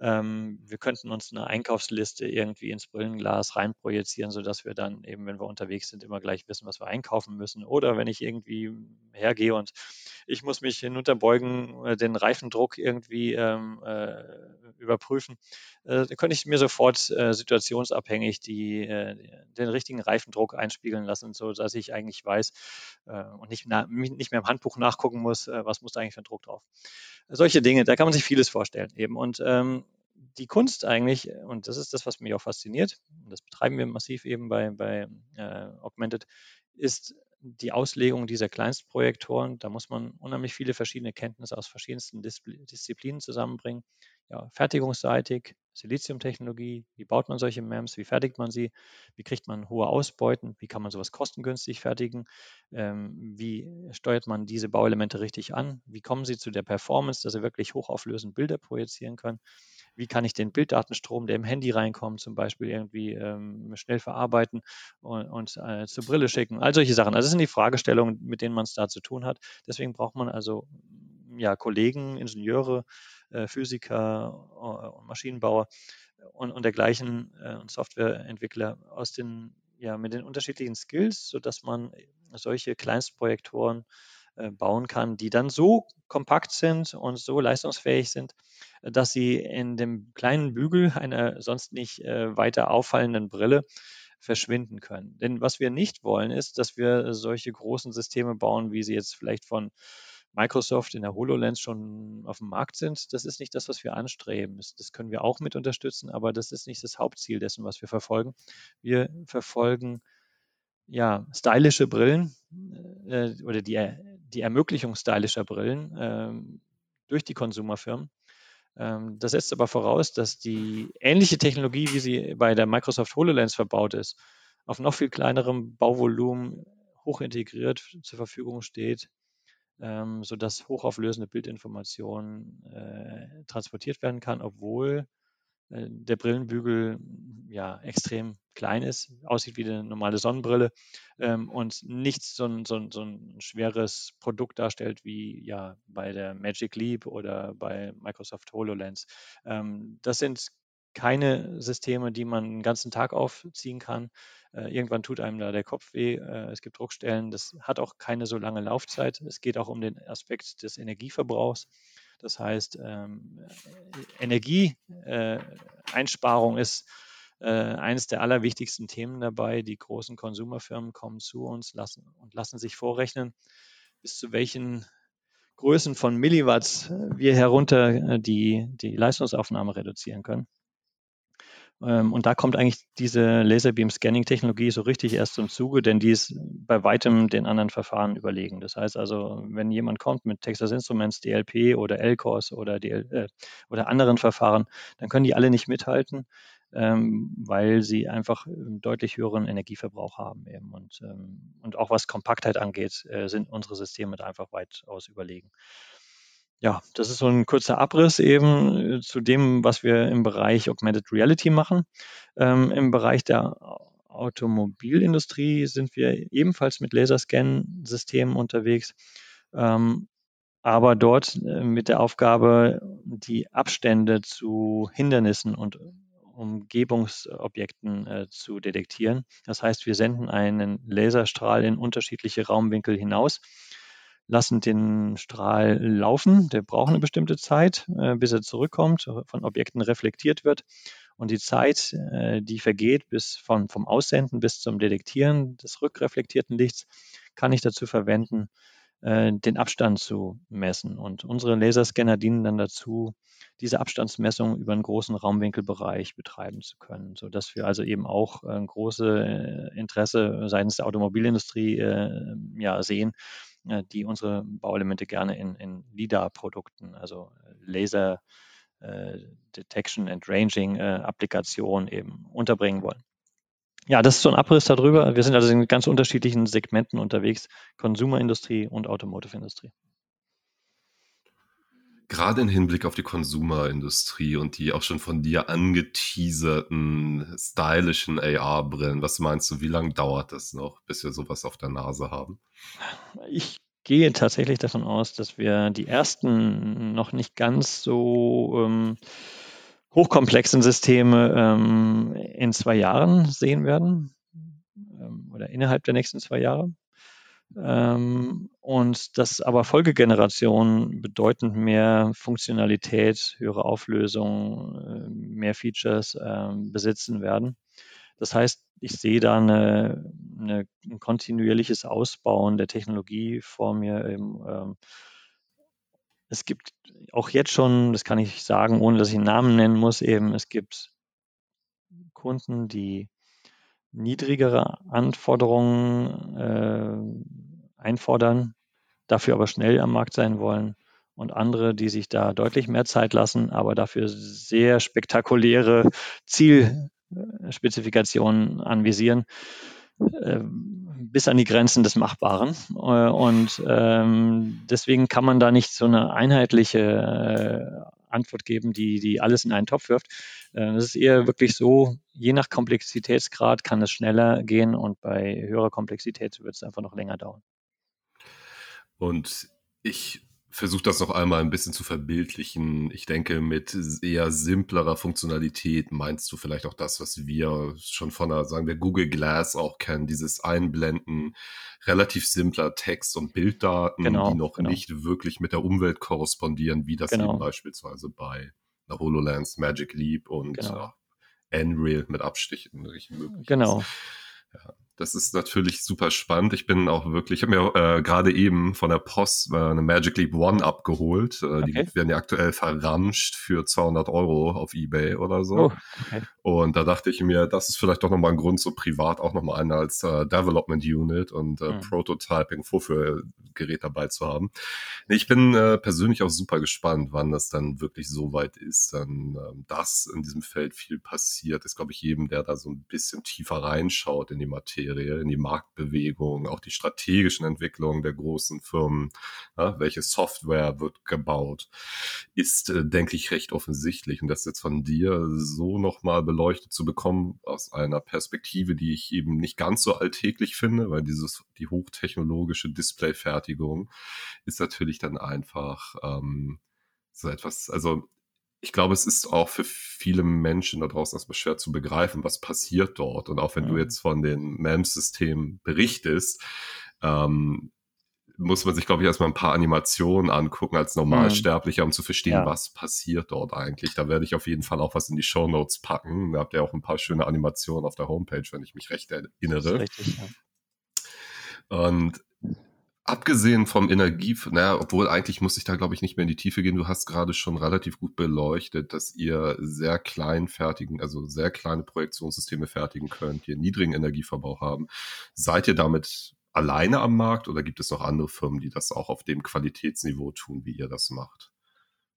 Ähm, wir könnten uns eine Einkaufsliste irgendwie ins Brillenglas reinprojizieren, sodass wir dann eben, wenn wir unterwegs sind, immer gleich wissen, was wir einkaufen müssen. Oder wenn ich irgendwie hergehe und ich muss mich hinunterbeugen, äh, den Reifendruck irgendwie ähm, äh, überprüfen, äh, könnte ich mir sofort äh, situationsabhängig die, äh, den richtigen Reifendruck einspiegeln lassen, sodass ich eigentlich weiß äh, und nicht, nicht mehr im Handbuch nachgucken muss, was muss da eigentlich für ein Druck drauf solche Dinge, da kann man sich vieles vorstellen eben. Und ähm, die Kunst eigentlich, und das ist das, was mich auch fasziniert, und das betreiben wir massiv eben bei, bei äh, Augmented, ist die Auslegung dieser Kleinstprojektoren. Da muss man unheimlich viele verschiedene Kenntnisse aus verschiedensten Disziplinen zusammenbringen. Ja, fertigungsseitig, Siliziumtechnologie, wie baut man solche MEMS, wie fertigt man sie, wie kriegt man hohe Ausbeuten, wie kann man sowas kostengünstig fertigen, ähm, wie steuert man diese Bauelemente richtig an, wie kommen sie zu der Performance, dass sie wirklich hochauflösend Bilder projizieren können wie kann ich den Bilddatenstrom, der im Handy reinkommt, zum Beispiel irgendwie ähm, schnell verarbeiten und, und äh, zur Brille schicken. All solche Sachen. Also das sind die Fragestellungen, mit denen man es da zu tun hat. Deswegen braucht man also ja, Kollegen, Ingenieure, äh, Physiker, äh, Maschinenbauer und, und dergleichen äh, und Softwareentwickler aus den ja, mit den unterschiedlichen Skills, sodass man solche Kleinstprojektoren bauen kann, die dann so kompakt sind und so leistungsfähig sind, dass sie in dem kleinen Bügel einer sonst nicht äh, weiter auffallenden Brille verschwinden können. Denn was wir nicht wollen, ist, dass wir solche großen Systeme bauen, wie sie jetzt vielleicht von Microsoft in der HoloLens schon auf dem Markt sind. Das ist nicht das, was wir anstreben. Das können wir auch mit unterstützen, aber das ist nicht das Hauptziel dessen, was wir verfolgen. Wir verfolgen ja, stylische Brillen äh, oder die, die Ermöglichung stylischer Brillen äh, durch die Konsumerfirmen. Ähm, das setzt aber voraus, dass die ähnliche Technologie, wie sie bei der Microsoft HoloLens verbaut ist, auf noch viel kleinerem Bauvolumen hoch integriert zur Verfügung steht, ähm, sodass hochauflösende Bildinformationen äh, transportiert werden kann, obwohl der Brillenbügel ja extrem klein ist, aussieht wie eine normale Sonnenbrille ähm, und nicht so ein, so, ein, so ein schweres Produkt darstellt wie ja bei der Magic Leap oder bei Microsoft HoloLens. Ähm, das sind keine Systeme, die man den ganzen Tag aufziehen kann. Äh, irgendwann tut einem da der Kopf weh. Äh, es gibt Druckstellen. Das hat auch keine so lange Laufzeit. Es geht auch um den Aspekt des Energieverbrauchs. Das heißt, ähm, Energieeinsparung äh, ist äh, eines der allerwichtigsten Themen dabei. Die großen Konsumerfirmen kommen zu uns lassen, und lassen sich vorrechnen, bis zu welchen Größen von Milliwatts wir herunter äh, die, die Leistungsaufnahme reduzieren können. Ähm, und da kommt eigentlich diese Laserbeam-Scanning-Technologie so richtig erst zum Zuge, denn die ist bei weitem den anderen Verfahren überlegen. Das heißt also, wenn jemand kommt mit Texas Instruments, DLP oder LCOS oder, DL, äh, oder anderen Verfahren, dann können die alle nicht mithalten, ähm, weil sie einfach einen deutlich höheren Energieverbrauch haben eben. Und, ähm, und auch was Kompaktheit angeht, äh, sind unsere Systeme einfach weitaus überlegen. Ja, das ist so ein kurzer Abriss eben äh, zu dem, was wir im Bereich Augmented Reality machen. Ähm, Im Bereich der Automobilindustrie sind wir ebenfalls mit Laserscan-Systemen unterwegs, ähm, aber dort äh, mit der Aufgabe, die Abstände zu Hindernissen und Umgebungsobjekten äh, zu detektieren. Das heißt, wir senden einen Laserstrahl in unterschiedliche Raumwinkel hinaus lassen den Strahl laufen. Der braucht eine bestimmte Zeit, äh, bis er zurückkommt, von Objekten reflektiert wird. Und die Zeit, äh, die vergeht bis von, vom Aussenden bis zum Detektieren des rückreflektierten Lichts, kann ich dazu verwenden, äh, den Abstand zu messen. Und unsere Laserscanner dienen dann dazu, diese Abstandsmessung über einen großen Raumwinkelbereich betreiben zu können, sodass wir also eben auch ein großes Interesse seitens der Automobilindustrie ja, sehen, äh, die unsere Bauelemente gerne in, in LIDAR-Produkten, also äh, Laser äh, Detection and Ranging Applikationen eben unterbringen wollen. Ja, das ist so ein Abriss darüber. Wir sind also in ganz unterschiedlichen Segmenten unterwegs, Consumerindustrie und Automotive-Industrie.
Gerade im Hinblick auf die Konsumerindustrie und die auch schon von dir angeteaserten stylischen AR-Brillen, was meinst du, wie lange dauert das noch, bis wir sowas auf der Nase haben?
Ich gehe tatsächlich davon aus, dass wir die ersten noch nicht ganz so ähm, hochkomplexen Systeme ähm, in zwei Jahren sehen werden ähm, oder innerhalb der nächsten zwei Jahre. Ähm, und dass aber Folgegenerationen bedeutend mehr Funktionalität, höhere Auflösung, äh, mehr Features äh, besitzen werden. Das heißt, ich sehe da eine, eine, ein kontinuierliches Ausbauen der Technologie vor mir, ähm, es gibt auch jetzt schon, das kann ich sagen, ohne dass ich einen Namen nennen muss, eben, es gibt Kunden, die niedrigere Anforderungen äh, einfordern, dafür aber schnell am Markt sein wollen und andere, die sich da deutlich mehr Zeit lassen, aber dafür sehr spektakuläre Zielspezifikationen anvisieren, äh, bis an die Grenzen des Machbaren. Äh, und ähm, deswegen kann man da nicht so eine einheitliche äh, Antwort geben, die, die alles in einen Topf wirft. Es ist eher wirklich so, je nach Komplexitätsgrad kann es schneller gehen und bei höherer Komplexität wird es einfach noch länger dauern.
Und ich versuche das noch einmal ein bisschen zu verbildlichen. Ich denke, mit eher simplerer Funktionalität meinst du vielleicht auch das, was wir schon von der, sagen wir, Google Glass auch kennen, dieses Einblenden relativ simpler Text- und Bilddaten, genau, die noch genau. nicht wirklich mit der Umwelt korrespondieren, wie das genau. eben beispielsweise bei einer HoloLens, Magic Leap und genau. äh, Unreal mit Abstichen möglich
genau.
ist. Genau. Ja. Das ist natürlich super spannend. Ich bin auch wirklich, ich habe mir äh, gerade eben von der Post äh, eine Magic Leap One abgeholt. Äh, okay. Die werden ja aktuell verramscht für 200 Euro auf Ebay oder so. Oh, okay. Und da dachte ich mir, das ist vielleicht doch nochmal ein Grund, so privat auch nochmal eine als äh, Development Unit und äh, mhm. Prototyping Vorführgerät dabei zu haben. Ich bin äh, persönlich auch super gespannt, wann das dann wirklich so weit ist, dann äh, dass in diesem Feld viel passiert. Ist, glaube ich, jedem, der da so ein bisschen tiefer reinschaut in die Materie Materie, in die Marktbewegung, auch die strategischen Entwicklungen der großen Firmen, ja, welche Software wird gebaut, ist, äh, denke ich, recht offensichtlich. Und das jetzt von dir so nochmal beleuchtet zu bekommen, aus einer Perspektive, die ich eben nicht ganz so alltäglich finde, weil dieses, die hochtechnologische Displayfertigung ist natürlich dann einfach ähm, so etwas, also ich glaube, es ist auch für viele Menschen da draußen erstmal schwer zu begreifen, was passiert dort. Und auch wenn ja. du jetzt von den MEMS-Systemen berichtest, ähm, muss man sich, glaube ich, erstmal ein paar Animationen angucken als Normalsterblicher, um zu verstehen, ja. was passiert dort eigentlich. Da werde ich auf jeden Fall auch was in die Show Notes packen. Da habt ihr auch ein paar schöne Animationen auf der Homepage, wenn ich mich recht erinnere. Richtig, ja. Und Abgesehen vom Energie, naja, obwohl eigentlich muss ich da, glaube ich, nicht mehr in die Tiefe gehen. Du hast gerade schon relativ gut beleuchtet, dass ihr sehr klein fertigen, also sehr kleine Projektionssysteme fertigen könnt, die einen niedrigen Energieverbrauch haben. Seid ihr damit alleine am Markt oder gibt es noch andere Firmen, die das auch auf dem Qualitätsniveau tun, wie ihr das macht?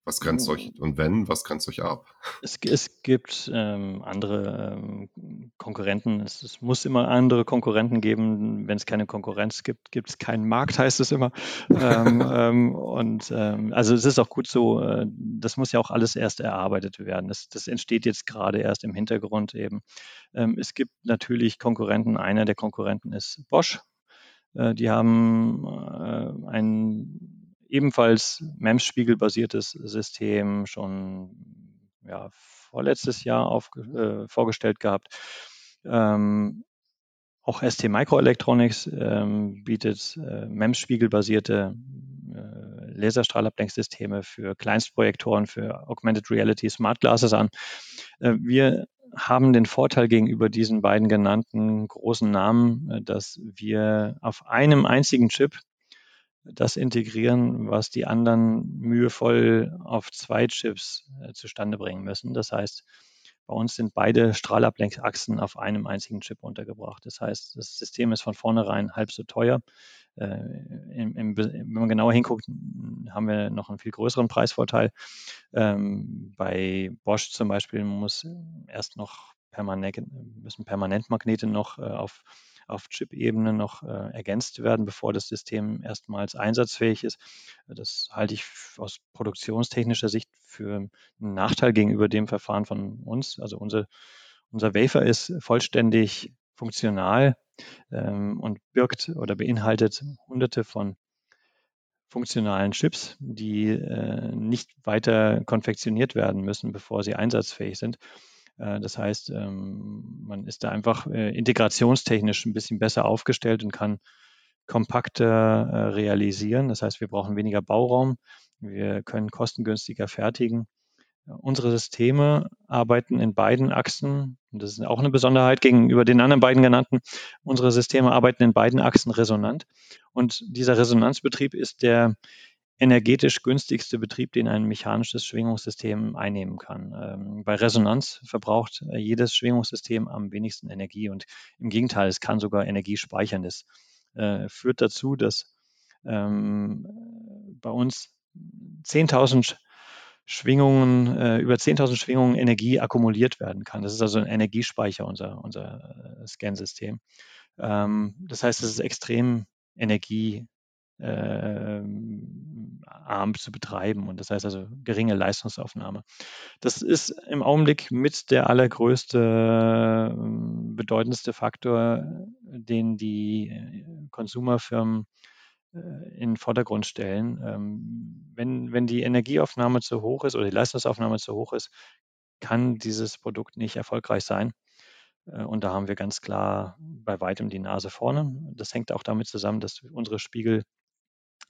Was grenzt euch, und wenn, was grenzt euch ab?
Es, es gibt ähm, andere ähm, Konkurrenten. Es, es, muss immer andere Konkurrenten geben. Wenn es keine Konkurrenz gibt, gibt es keinen Markt, heißt es immer. ähm, *laughs* ähm und ähm, also es ist auch gut so, äh, das muss ja auch alles erst erarbeitet werden. Das, das entsteht jetzt gerade erst im Hintergrund eben. Ähm, es gibt natürlich Konkurrenten. Einer der Konkurrenten ist Bosch. Äh, die haben äh, ein ebenfalls MEMS-Spiegel-basiertes System schon ja, vorletztes Jahr auf, äh, vorgestellt gehabt. Ähm, auch ST Microelectronics ähm, bietet äh, MEMS-Spiegel-basierte äh, Laserstrahlablenksysteme für Kleinstprojektoren, für Augmented Reality Smart Glasses an. Äh, wir haben den Vorteil gegenüber diesen beiden genannten großen Namen, äh, dass wir auf einem einzigen Chip das integrieren, was die anderen mühevoll auf zwei Chips äh, zustande bringen müssen. Das heißt, bei uns sind beide Strahlablenkachsen auf einem einzigen Chip untergebracht. Das heißt, das System ist von vornherein halb so teuer. Äh, im, im, wenn man genauer hinguckt, haben wir noch einen viel größeren Preisvorteil. Ähm, bei Bosch zum Beispiel muss erst noch permanent, müssen Permanentmagnete noch äh, auf auf Chip-Ebene noch äh, ergänzt werden, bevor das System erstmals einsatzfähig ist. Das halte ich aus produktionstechnischer Sicht für einen Nachteil gegenüber dem Verfahren von uns. Also unser, unser Wafer ist vollständig funktional ähm, und birgt oder beinhaltet hunderte von funktionalen Chips, die äh, nicht weiter konfektioniert werden müssen, bevor sie einsatzfähig sind. Äh, das heißt, ähm, man ist da einfach äh, integrationstechnisch ein bisschen besser aufgestellt und kann kompakter äh, realisieren. Das heißt, wir brauchen weniger Bauraum, wir können kostengünstiger fertigen. Unsere Systeme arbeiten in beiden Achsen, und das ist auch eine Besonderheit gegenüber den anderen beiden genannten. Unsere Systeme arbeiten in beiden Achsen resonant. Und dieser Resonanzbetrieb ist der energetisch günstigste Betrieb, den ein mechanisches Schwingungssystem einnehmen kann. Ähm, bei Resonanz verbraucht äh, jedes Schwingungssystem am wenigsten Energie und im Gegenteil, es kann sogar Energie speichern. Das äh, führt dazu, dass ähm, bei uns 10.000 Schwingungen, äh, über 10.000 Schwingungen Energie akkumuliert werden kann. Das ist also ein Energiespeicher, unser, unser äh, Scansystem. Ähm, das heißt, es ist extrem Energie äh, arm zu betreiben und das heißt also geringe Leistungsaufnahme. Das ist im Augenblick mit der allergrößte, ähm, bedeutendste Faktor, den die äh, Konsumerfirmen äh, in den Vordergrund stellen. Ähm, wenn, wenn die Energieaufnahme zu hoch ist oder die Leistungsaufnahme zu hoch ist, kann dieses Produkt nicht erfolgreich sein. Äh, und da haben wir ganz klar bei weitem die Nase vorne. Das hängt auch damit zusammen, dass unsere Spiegel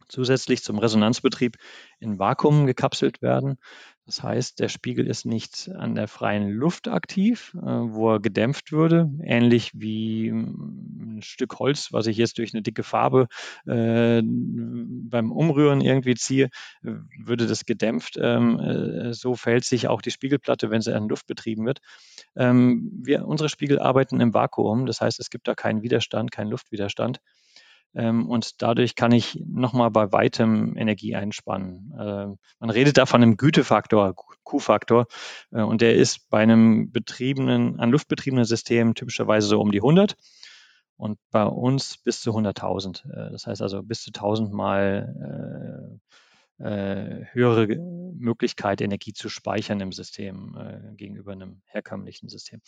zusätzlich zum Resonanzbetrieb in Vakuum gekapselt werden. Das heißt, der Spiegel ist nicht an der freien Luft aktiv, äh, wo er gedämpft würde, ähnlich wie hm, ein Stück Holz, was ich jetzt durch eine dicke Farbe äh, beim Umrühren irgendwie ziehe, würde das gedämpft. Ähm, äh, so verhält sich auch die Spiegelplatte, wenn sie an Luft betrieben wird. Ähm, wir, unsere Spiegel arbeiten im Vakuum, das heißt, es gibt da keinen Widerstand, keinen Luftwiderstand. Ähm, und dadurch kann ich nochmal bei weitem Energie einspannen. Äh, man redet da von einem Gütefaktor, Q-Faktor, äh, und der ist bei einem betriebenen, an Luft betriebenen System typischerweise so um die 100 und bei uns bis zu 100.000. Äh, das heißt also bis zu 1000 Mal äh, höhere Möglichkeit, Energie zu speichern im System äh, gegenüber einem herkömmlichen System.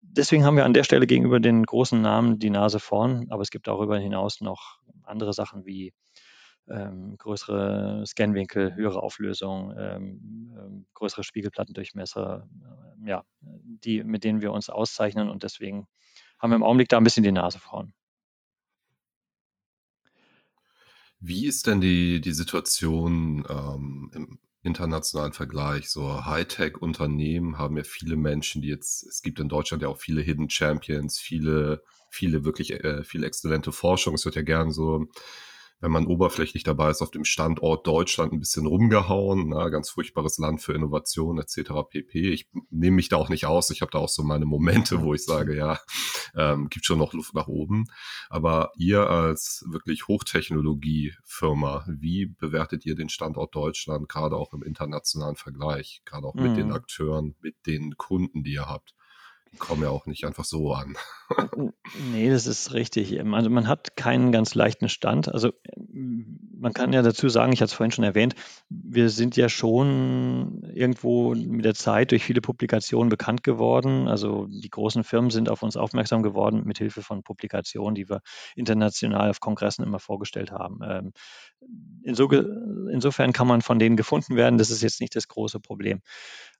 Deswegen haben wir an der Stelle gegenüber den großen Namen die Nase vorn, aber es gibt darüber hinaus noch andere Sachen wie ähm, größere Scanwinkel, höhere Auflösung, ähm, ähm, größere Spiegelplattendurchmesser, äh, ja, die, mit denen wir uns auszeichnen und deswegen haben wir im Augenblick da ein bisschen die Nase vorn.
Wie ist denn die, die Situation ähm, im internationalen Vergleich? So Hightech-Unternehmen haben ja viele Menschen, die jetzt, es gibt in Deutschland ja auch viele Hidden Champions, viele, viele wirklich, äh, viele exzellente Forschung. Es wird ja gern so wenn man oberflächlich dabei ist, auf dem Standort Deutschland ein bisschen rumgehauen. Na, ganz furchtbares Land für Innovation etc. pp. Ich nehme mich da auch nicht aus. Ich habe da auch so meine Momente, wo ich sage, ja, ähm, gibt schon noch Luft nach oben. Aber ihr als wirklich Hochtechnologie-Firma, wie bewertet ihr den Standort Deutschland, gerade auch im internationalen Vergleich, gerade auch mit den mhm. Akteuren, mit den Kunden, die ihr habt? Kommen ja auch nicht einfach so an. *laughs*
nee, das ist richtig. Also man hat keinen ganz leichten Stand. Also man kann ja dazu sagen, ich hatte es vorhin schon erwähnt, wir sind ja schon irgendwo mit der Zeit durch viele Publikationen bekannt geworden. Also die großen Firmen sind auf uns aufmerksam geworden mit Hilfe von Publikationen, die wir international auf Kongressen immer vorgestellt haben. Ähm, insofern kann man von denen gefunden werden. Das ist jetzt nicht das große Problem.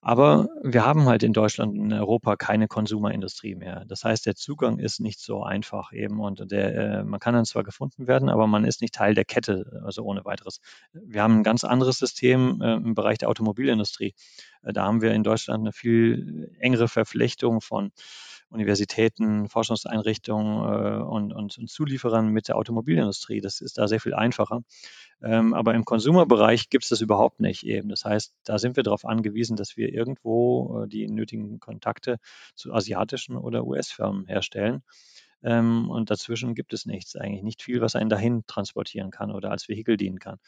Aber wir haben halt in Deutschland und in Europa keine Konsumerindustrie mehr. Das heißt, der Zugang ist nicht so einfach eben und der, äh, man kann dann zwar gefunden werden, aber man ist nicht Teil der Kette, also ohne weiteres. Wir haben ein ganz anderes System äh, im Bereich der Automobilindustrie. Äh, da haben wir in Deutschland eine viel engere Verflechtung von Universitäten, Forschungseinrichtungen äh, und, und, und, Zulieferern mit der Automobilindustrie. Das ist da sehr viel einfacher. Ähm, aber im Konsumerbereich gibt es das überhaupt nicht eben. Das heißt, da sind wir darauf angewiesen, dass wir irgendwo äh, die nötigen Kontakte zu asiatischen oder US-Firmen herstellen. Ähm, und dazwischen gibt es nichts, eigentlich nicht viel, was einen dahin transportieren kann oder als Vehikel dienen kann.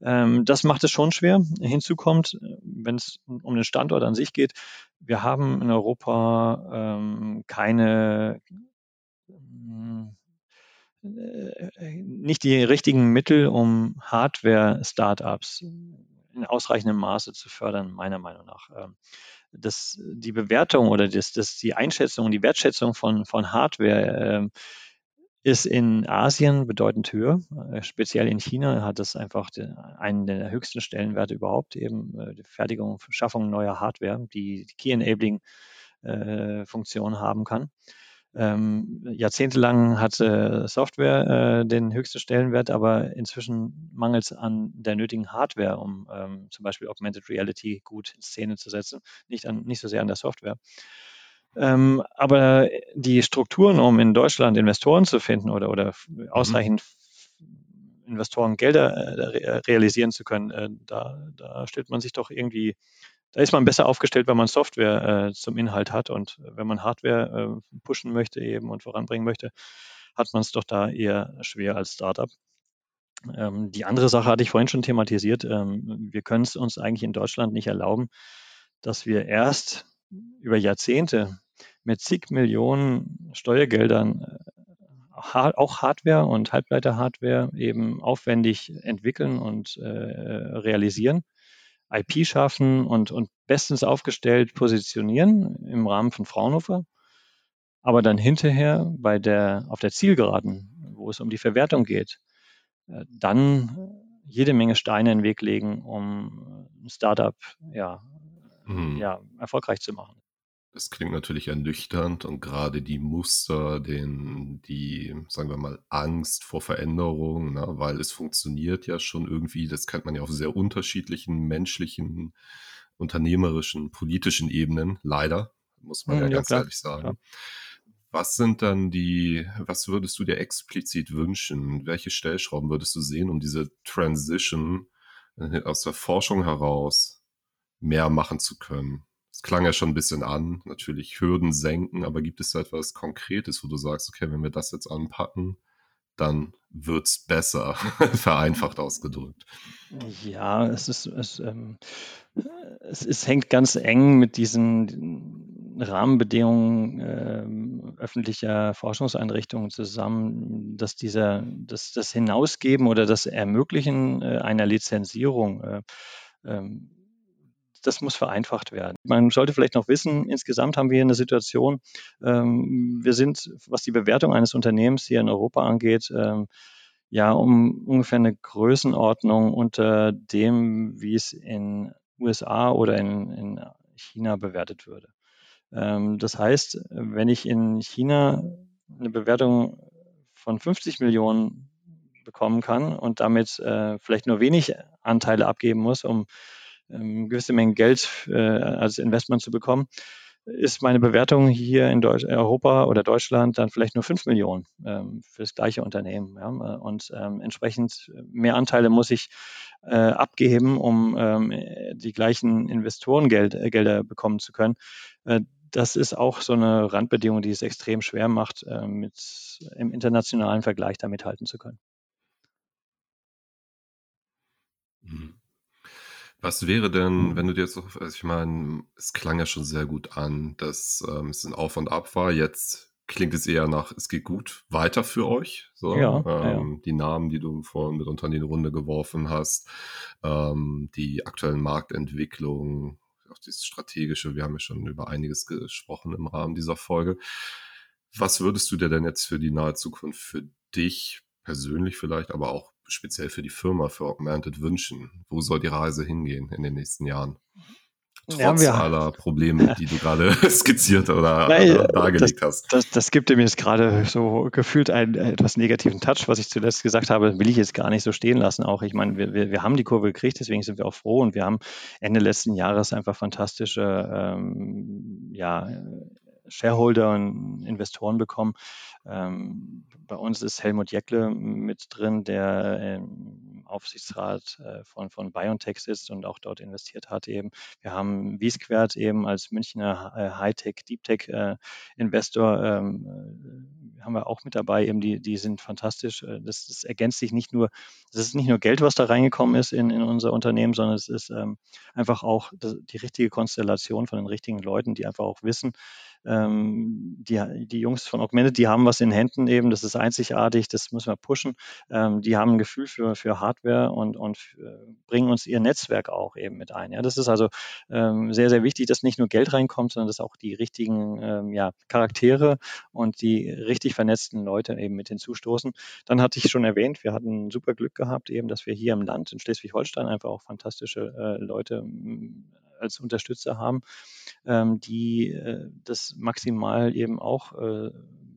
Ähm, das macht es schon schwer. Hinzu kommt, wenn es um den Standort an sich geht, wir haben in Europa ähm, keine äh, nicht die richtigen Mittel, um Hardware-Startups in ausreichendem Maße zu fördern, meiner Meinung nach. Ähm, das, die Bewertung oder das, das, die Einschätzung, die Wertschätzung von, von Hardware äh, ist in Asien bedeutend höher. Äh, speziell in China hat es einfach den, einen der höchsten Stellenwerte überhaupt, eben äh, die Fertigung, Schaffung neuer Hardware, die, die Key-Enabling-Funktion äh, haben kann. Ähm, jahrzehntelang hatte Software äh, den höchsten Stellenwert, aber inzwischen mangelt es an der nötigen Hardware, um ähm, zum Beispiel Augmented Reality gut in Szene zu setzen, nicht, an, nicht so sehr an der Software. Ähm, aber die Strukturen, um in Deutschland Investoren zu finden oder, oder mhm. ausreichend Investoren Gelder äh, realisieren zu können, äh, da, da stellt man sich doch irgendwie, da ist man besser aufgestellt, wenn man Software äh, zum Inhalt hat und wenn man Hardware äh, pushen möchte eben und voranbringen möchte, hat man es doch da eher schwer als Startup. Ähm, die andere Sache hatte ich vorhin schon thematisiert. Ähm, wir können es uns eigentlich in Deutschland nicht erlauben, dass wir erst über Jahrzehnte mit zig Millionen Steuergeldern äh, auch Hardware und Halbleiter-Hardware eben aufwendig entwickeln und äh, realisieren, IP schaffen und, und bestens aufgestellt positionieren im Rahmen von Fraunhofer, aber dann hinterher bei der, auf der Zielgeraden, wo es um die Verwertung geht, äh, dann jede Menge Steine in den Weg legen, um ein Startup ja, mhm. ja, erfolgreich zu machen.
Das klingt natürlich ernüchternd und gerade die Muster, den, die, sagen wir mal, Angst vor Veränderung, ne, weil es funktioniert ja schon irgendwie, das kennt man ja auf sehr unterschiedlichen menschlichen, unternehmerischen, politischen Ebenen, leider, muss man hm, ja, ja ganz klar, ehrlich sagen. Klar. Was sind dann die, was würdest du dir explizit wünschen? Welche Stellschrauben würdest du sehen, um diese Transition äh, aus der Forschung heraus mehr machen zu können? Es klang ja schon ein bisschen an, natürlich Hürden senken, aber gibt es da etwas Konkretes, wo du sagst, okay, wenn wir das jetzt anpacken, dann wird es besser, *laughs* vereinfacht ausgedrückt.
Ja, es ist, es, ähm, es, es, hängt ganz eng mit diesen Rahmenbedingungen äh, öffentlicher Forschungseinrichtungen zusammen, dass dieser, dass das Hinausgeben oder das Ermöglichen äh, einer Lizenzierung äh, ähm, das muss vereinfacht werden. Man sollte vielleicht noch wissen, insgesamt haben wir hier eine Situation, ähm, wir sind, was die Bewertung eines Unternehmens hier in Europa angeht, ähm, ja, um ungefähr eine Größenordnung unter dem, wie es in USA oder in, in China bewertet würde. Ähm, das heißt, wenn ich in China eine Bewertung von 50 Millionen bekommen kann und damit äh, vielleicht nur wenig Anteile abgeben muss, um ähm, gewisse Mengen Geld äh, als Investment zu bekommen, ist meine Bewertung hier in Deutsch, Europa oder Deutschland dann vielleicht nur 5 Millionen ähm, für das gleiche Unternehmen. Ja? Und ähm, entsprechend mehr Anteile muss ich äh, abgeben, um ähm, die gleichen Investorengelder äh, bekommen zu können. Äh, das ist auch so eine Randbedingung, die es extrem schwer macht, äh, mit, im internationalen Vergleich damit halten zu können.
Was wäre denn, mhm. wenn du dir jetzt, also ich meine, es klang ja schon sehr gut an, dass ähm, es ein Auf und Ab war. Jetzt klingt es eher nach, es geht gut weiter für euch. So, ja, ähm, ja. Die Namen, die du vorhin mit unter die Runde geworfen hast, ähm, die aktuellen Marktentwicklungen, auch das strategische. Wir haben ja schon über einiges gesprochen im Rahmen dieser Folge. Was würdest du dir denn jetzt für die nahe Zukunft für dich persönlich vielleicht, aber auch speziell für die Firma, für Augmented wünschen? Wo soll die Reise hingehen in den nächsten Jahren? Trotz ja, aller Probleme, *laughs* die du gerade *laughs* skizziert oder Nein, dargelegt
das, hast. Das, das gibt dem jetzt gerade so gefühlt einen etwas negativen Touch, was ich zuletzt gesagt habe, will ich jetzt gar nicht so stehen lassen. Auch ich meine, wir, wir, wir haben die Kurve gekriegt, deswegen sind wir auch froh und wir haben Ende letzten Jahres einfach fantastische ähm, ja, Shareholder und Investoren bekommen. Ähm, bei uns ist Helmut Jeckle mit drin, der im Aufsichtsrat äh, von, von BioNTech sitzt und auch dort investiert hat eben. Wir haben Wiesquert eben als Münchner äh, Hightech, Deeptech äh, Investor ähm, haben wir auch mit dabei eben, die, die sind fantastisch. Das, das ergänzt sich nicht nur, das ist nicht nur Geld, was da reingekommen ist in, in unser Unternehmen, sondern es ist ähm, einfach auch die richtige Konstellation von den richtigen Leuten, die einfach auch wissen, ähm, die, die Jungs von Augmented, die haben was in Händen eben, das ist einzigartig, das müssen wir pushen. Ähm, die haben ein Gefühl für, für Hardware und, und äh, bringen uns ihr Netzwerk auch eben mit ein. Ja, das ist also ähm, sehr, sehr wichtig, dass nicht nur Geld reinkommt, sondern dass auch die richtigen ähm, ja, Charaktere und die richtig vernetzten Leute eben mit hinzustoßen. Dann hatte ich schon erwähnt, wir hatten super Glück gehabt eben, dass wir hier im Land in Schleswig-Holstein einfach auch fantastische äh, Leute als Unterstützer haben, ähm, die äh, das maximal eben auch äh,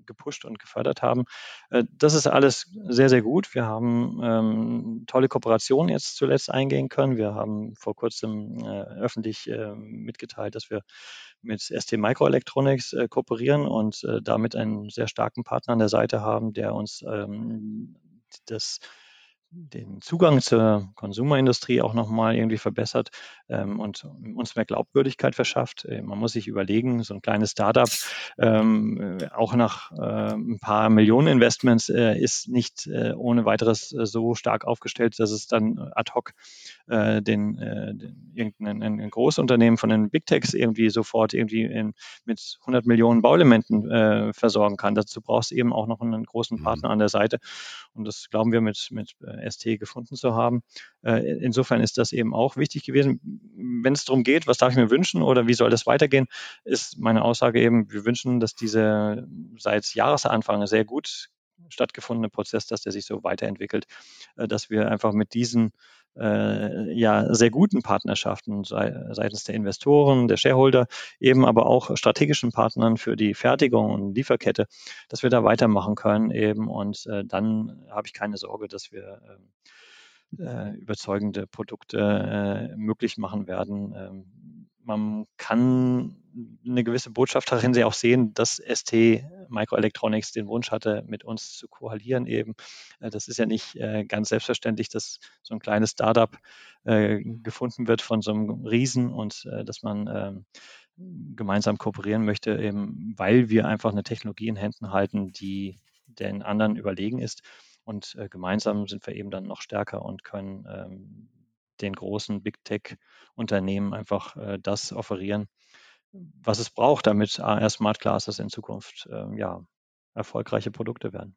gepusht und gefördert haben. Äh, das ist alles sehr, sehr gut. Wir haben ähm, tolle Kooperationen jetzt zuletzt eingehen können. Wir haben vor kurzem äh, öffentlich äh, mitgeteilt, dass wir mit ST Microelectronics äh, kooperieren und damit einen sehr starken Partner an der Seite haben, der uns ähm, das den Zugang zur Konsumerindustrie auch nochmal irgendwie verbessert ähm, und uns mehr Glaubwürdigkeit verschafft. Äh, man muss sich überlegen, so ein kleines Startup ähm, auch nach äh, ein paar Millionen Investments äh, ist nicht äh, ohne weiteres äh, so stark aufgestellt, dass es dann ad hoc äh, den, äh, den irgendein ein Großunternehmen von den Big Techs irgendwie sofort irgendwie in, mit 100 Millionen Bauelementen äh, versorgen kann. Dazu brauchst du eben auch noch einen großen mhm. Partner an der Seite. Und das glauben wir mit, mit äh, ST gefunden zu haben. Äh, insofern ist das eben auch wichtig gewesen. Wenn es darum geht, was darf ich mir wünschen oder wie soll das weitergehen, ist meine Aussage eben, wir wünschen, dass diese seit Jahresanfang sehr gut stattgefundene Prozess, dass der sich so weiterentwickelt, äh, dass wir einfach mit diesen äh, ja sehr guten Partnerschaften sei, seitens der Investoren, der Shareholder, eben aber auch strategischen Partnern für die Fertigung und Lieferkette, dass wir da weitermachen können eben und äh, dann habe ich keine Sorge, dass wir ähm, äh, überzeugende Produkte äh, möglich machen werden. Man kann eine gewisse Botschaft darin sie auch sehen, dass ST Microelectronics den Wunsch hatte, mit uns zu koalieren eben. Äh, das ist ja nicht äh, ganz selbstverständlich, dass so ein kleines Startup äh, gefunden wird von so einem Riesen und dass man ähm, gemeinsam kooperieren möchte, eben weil wir einfach eine Technologie in Händen halten, die den anderen überlegen ist. Und gemeinsam sind wir eben dann noch stärker und können ähm, den großen Big Tech-Unternehmen einfach das offerieren, was es braucht, damit AR Smart Glasses in Zukunft ähm, ja, erfolgreiche Produkte werden.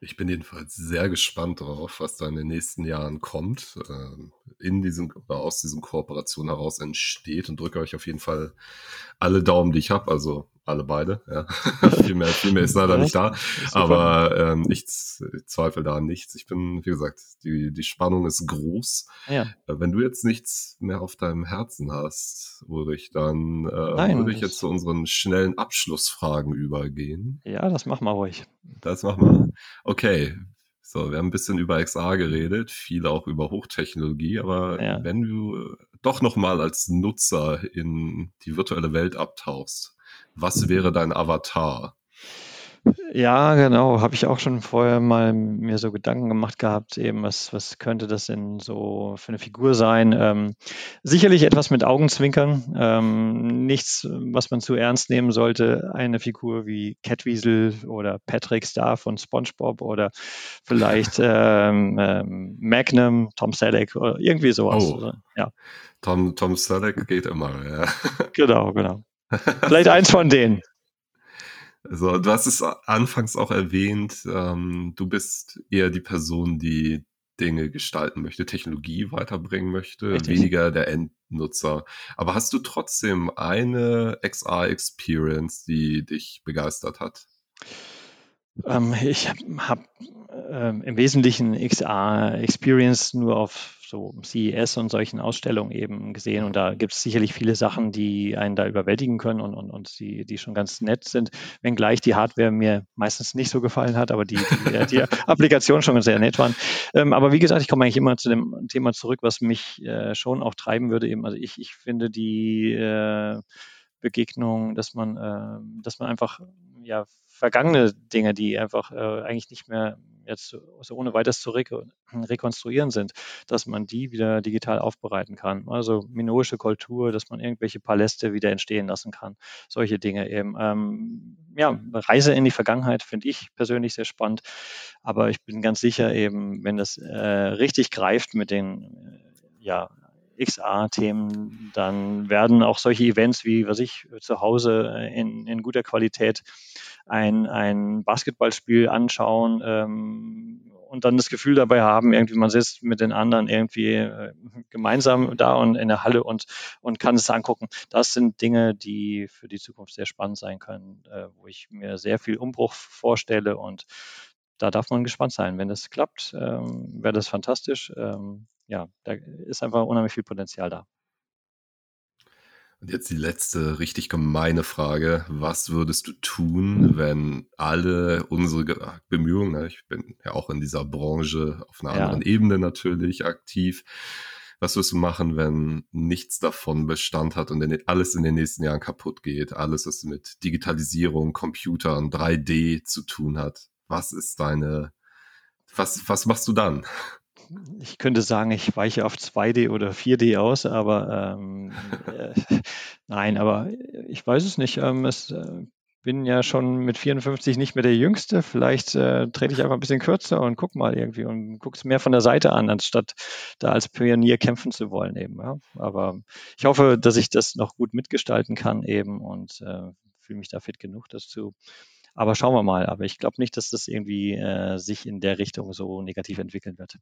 Ich bin jedenfalls sehr gespannt darauf, was da in den nächsten Jahren kommt, äh, in diesem oder aus diesen Kooperationen heraus entsteht und drücke euch auf jeden Fall alle Daumen, die ich habe. Also alle beide. Ja. *laughs* viel, mehr, viel mehr ist leider ja, nicht da. Aber ähm, ich zweifle da an nichts. Ich bin, wie gesagt, die, die Spannung ist groß. Ja. Äh, wenn du jetzt nichts mehr auf deinem Herzen hast, Ulrich, dann äh, Nein, würde ich jetzt zu unseren schnellen Abschlussfragen übergehen.
Ja, das machen wir ruhig.
Das machen wir. Okay. So, wir haben ein bisschen über XA geredet, viel auch über Hochtechnologie, aber ja. wenn du doch nochmal als Nutzer in die virtuelle Welt abtauchst, was wäre dein Avatar?
Ja, genau, habe ich auch schon vorher mal mir so Gedanken gemacht gehabt, eben was, was könnte das denn so für eine Figur sein? Ähm, sicherlich etwas mit Augenzwinkern, ähm, nichts, was man zu ernst nehmen sollte. Eine Figur wie Catweasel oder Patrick Star von SpongeBob oder vielleicht *laughs* ähm, ähm, Magnum, Tom Selleck oder irgendwie sowas. Oh.
Ja. Tom, Tom Selleck geht immer, ja.
Genau, genau. Vielleicht eins von denen.
Also, du hast es anfangs auch erwähnt, ähm, du bist eher die Person, die Dinge gestalten möchte, Technologie weiterbringen möchte, Richtig. weniger der Endnutzer. Aber hast du trotzdem eine XR-Experience, die dich begeistert hat?
Ähm, ich habe hab, ähm, im Wesentlichen XR-Experience nur auf so CES und solchen Ausstellungen eben gesehen. Und da gibt es sicherlich viele Sachen, die einen da überwältigen können und, und, und die, die schon ganz nett sind, wenngleich die Hardware mir meistens nicht so gefallen hat, aber die, die, die *laughs* Applikationen schon sehr nett waren. Ähm, aber wie gesagt, ich komme eigentlich immer zu dem Thema zurück, was mich äh, schon auch treiben würde. Eben, also ich, ich finde die äh, Begegnung, dass man, äh, dass man einfach ja vergangene Dinge, die einfach äh, eigentlich nicht mehr jetzt so ohne weiteres zu re rekonstruieren sind, dass man die wieder digital aufbereiten kann. Also minoische Kultur, dass man irgendwelche Paläste wieder entstehen lassen kann. Solche Dinge eben. Ähm, ja, Reise in die Vergangenheit finde ich persönlich sehr spannend. Aber ich bin ganz sicher eben, wenn das äh, richtig greift mit den äh, ja, XA-Themen, dann werden auch solche Events wie, was ich zu Hause in, in guter Qualität ein, ein Basketballspiel anschauen ähm, und dann das Gefühl dabei haben, irgendwie man sitzt mit den anderen irgendwie äh, gemeinsam da und in der Halle und, und kann es angucken. Das sind Dinge, die für die Zukunft sehr spannend sein können, äh, wo ich mir sehr viel Umbruch vorstelle und da darf man gespannt sein. Wenn das klappt, ähm, wäre das fantastisch. Ähm, ja, da ist einfach unheimlich viel Potenzial da.
Und jetzt die letzte richtig gemeine Frage. Was würdest du tun, wenn alle unsere Bemühungen, ne, ich bin ja auch in dieser Branche auf einer ja. anderen Ebene natürlich aktiv, was wirst du machen, wenn nichts davon Bestand hat und alles in den nächsten Jahren kaputt geht? Alles, was mit Digitalisierung, Computern, 3D zu tun hat. Was ist deine Was, was machst du dann?
Ich könnte sagen, ich weiche auf 2D oder 4D aus, aber ähm, äh, *laughs* nein, aber ich weiß es nicht. Ähm, es, äh, bin ja schon mit 54 nicht mehr der Jüngste. Vielleicht äh, trete ich einfach ein bisschen kürzer und guck mal irgendwie und guck es mehr von der Seite an, anstatt da als Pionier kämpfen zu wollen eben. Ja. Aber ich hoffe, dass ich das noch gut mitgestalten kann eben und äh, fühle mich da fit genug, das zu. Aber schauen wir mal. Aber ich glaube nicht, dass das irgendwie äh, sich in der Richtung so negativ entwickeln wird.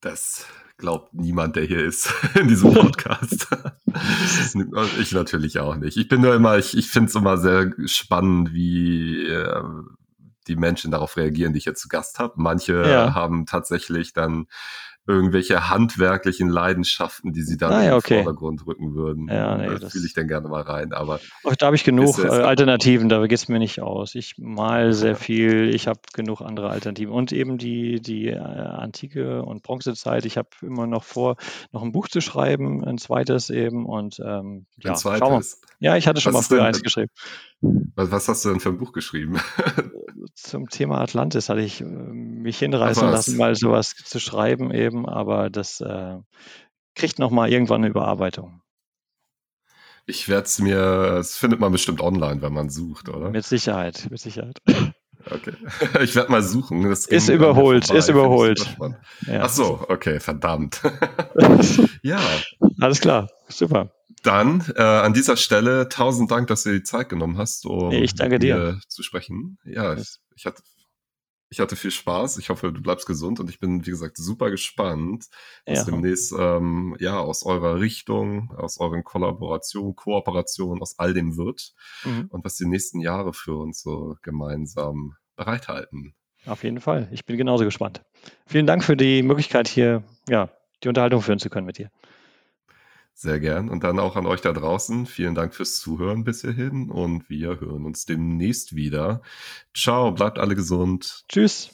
Das glaubt niemand, der hier ist *laughs* in diesem Podcast. *laughs* ich natürlich auch nicht. Ich bin nur immer, ich, ich finde es immer sehr spannend, wie äh, die Menschen darauf reagieren, die ich jetzt zu Gast habe. Manche ja. haben tatsächlich dann irgendwelche handwerklichen Leidenschaften, die sie dann ah, ja, okay. in den Vordergrund rücken würden. Ja, nee, da fühle ich dann gerne mal rein. Aber
oh, da habe ich genug äh, Alternativen, da geht es mir nicht aus. Ich mal sehr viel, ich habe genug andere Alternativen. Und eben die, die äh, Antike und Bronzezeit. Ich habe immer noch vor, noch ein Buch zu schreiben, ein zweites eben. Und ähm, ja, ein zweites? Ja, ich hatte schon was mal früher eins geschrieben.
Was, was, hast du denn für ein Buch geschrieben? *laughs*
Zum Thema Atlantis hatte ich äh, mich hinreißen lassen, mal sowas zu schreiben eben, aber das äh, kriegt nochmal irgendwann eine Überarbeitung.
Ich werde es mir, es findet man bestimmt online, wenn man sucht, oder?
Mit Sicherheit, mit Sicherheit.
Okay. *laughs* Ich werde mal suchen.
Das ist überholt, ist überholt.
Ja. Ach so, okay, verdammt. *laughs* *laughs*
ja. Alles klar, super.
Dann äh, an dieser Stelle tausend Dank, dass du dir die Zeit genommen hast, um
ich danke dir.
zu sprechen. Ja, ich, ich, hatte, ich hatte viel Spaß. Ich hoffe, du bleibst gesund und ich bin, wie gesagt, super gespannt, was ja. demnächst ähm, ja aus eurer Richtung, aus euren Kollaborationen, Kooperationen, aus all dem wird mhm. und was die nächsten Jahre für uns so gemeinsam bereithalten.
Auf jeden Fall. Ich bin genauso gespannt. Vielen Dank für die Möglichkeit, hier ja, die Unterhaltung führen zu können mit dir.
Sehr gern. Und dann auch an euch da draußen. Vielen Dank fürs Zuhören bis hierhin und wir hören uns demnächst wieder. Ciao, bleibt alle gesund.
Tschüss.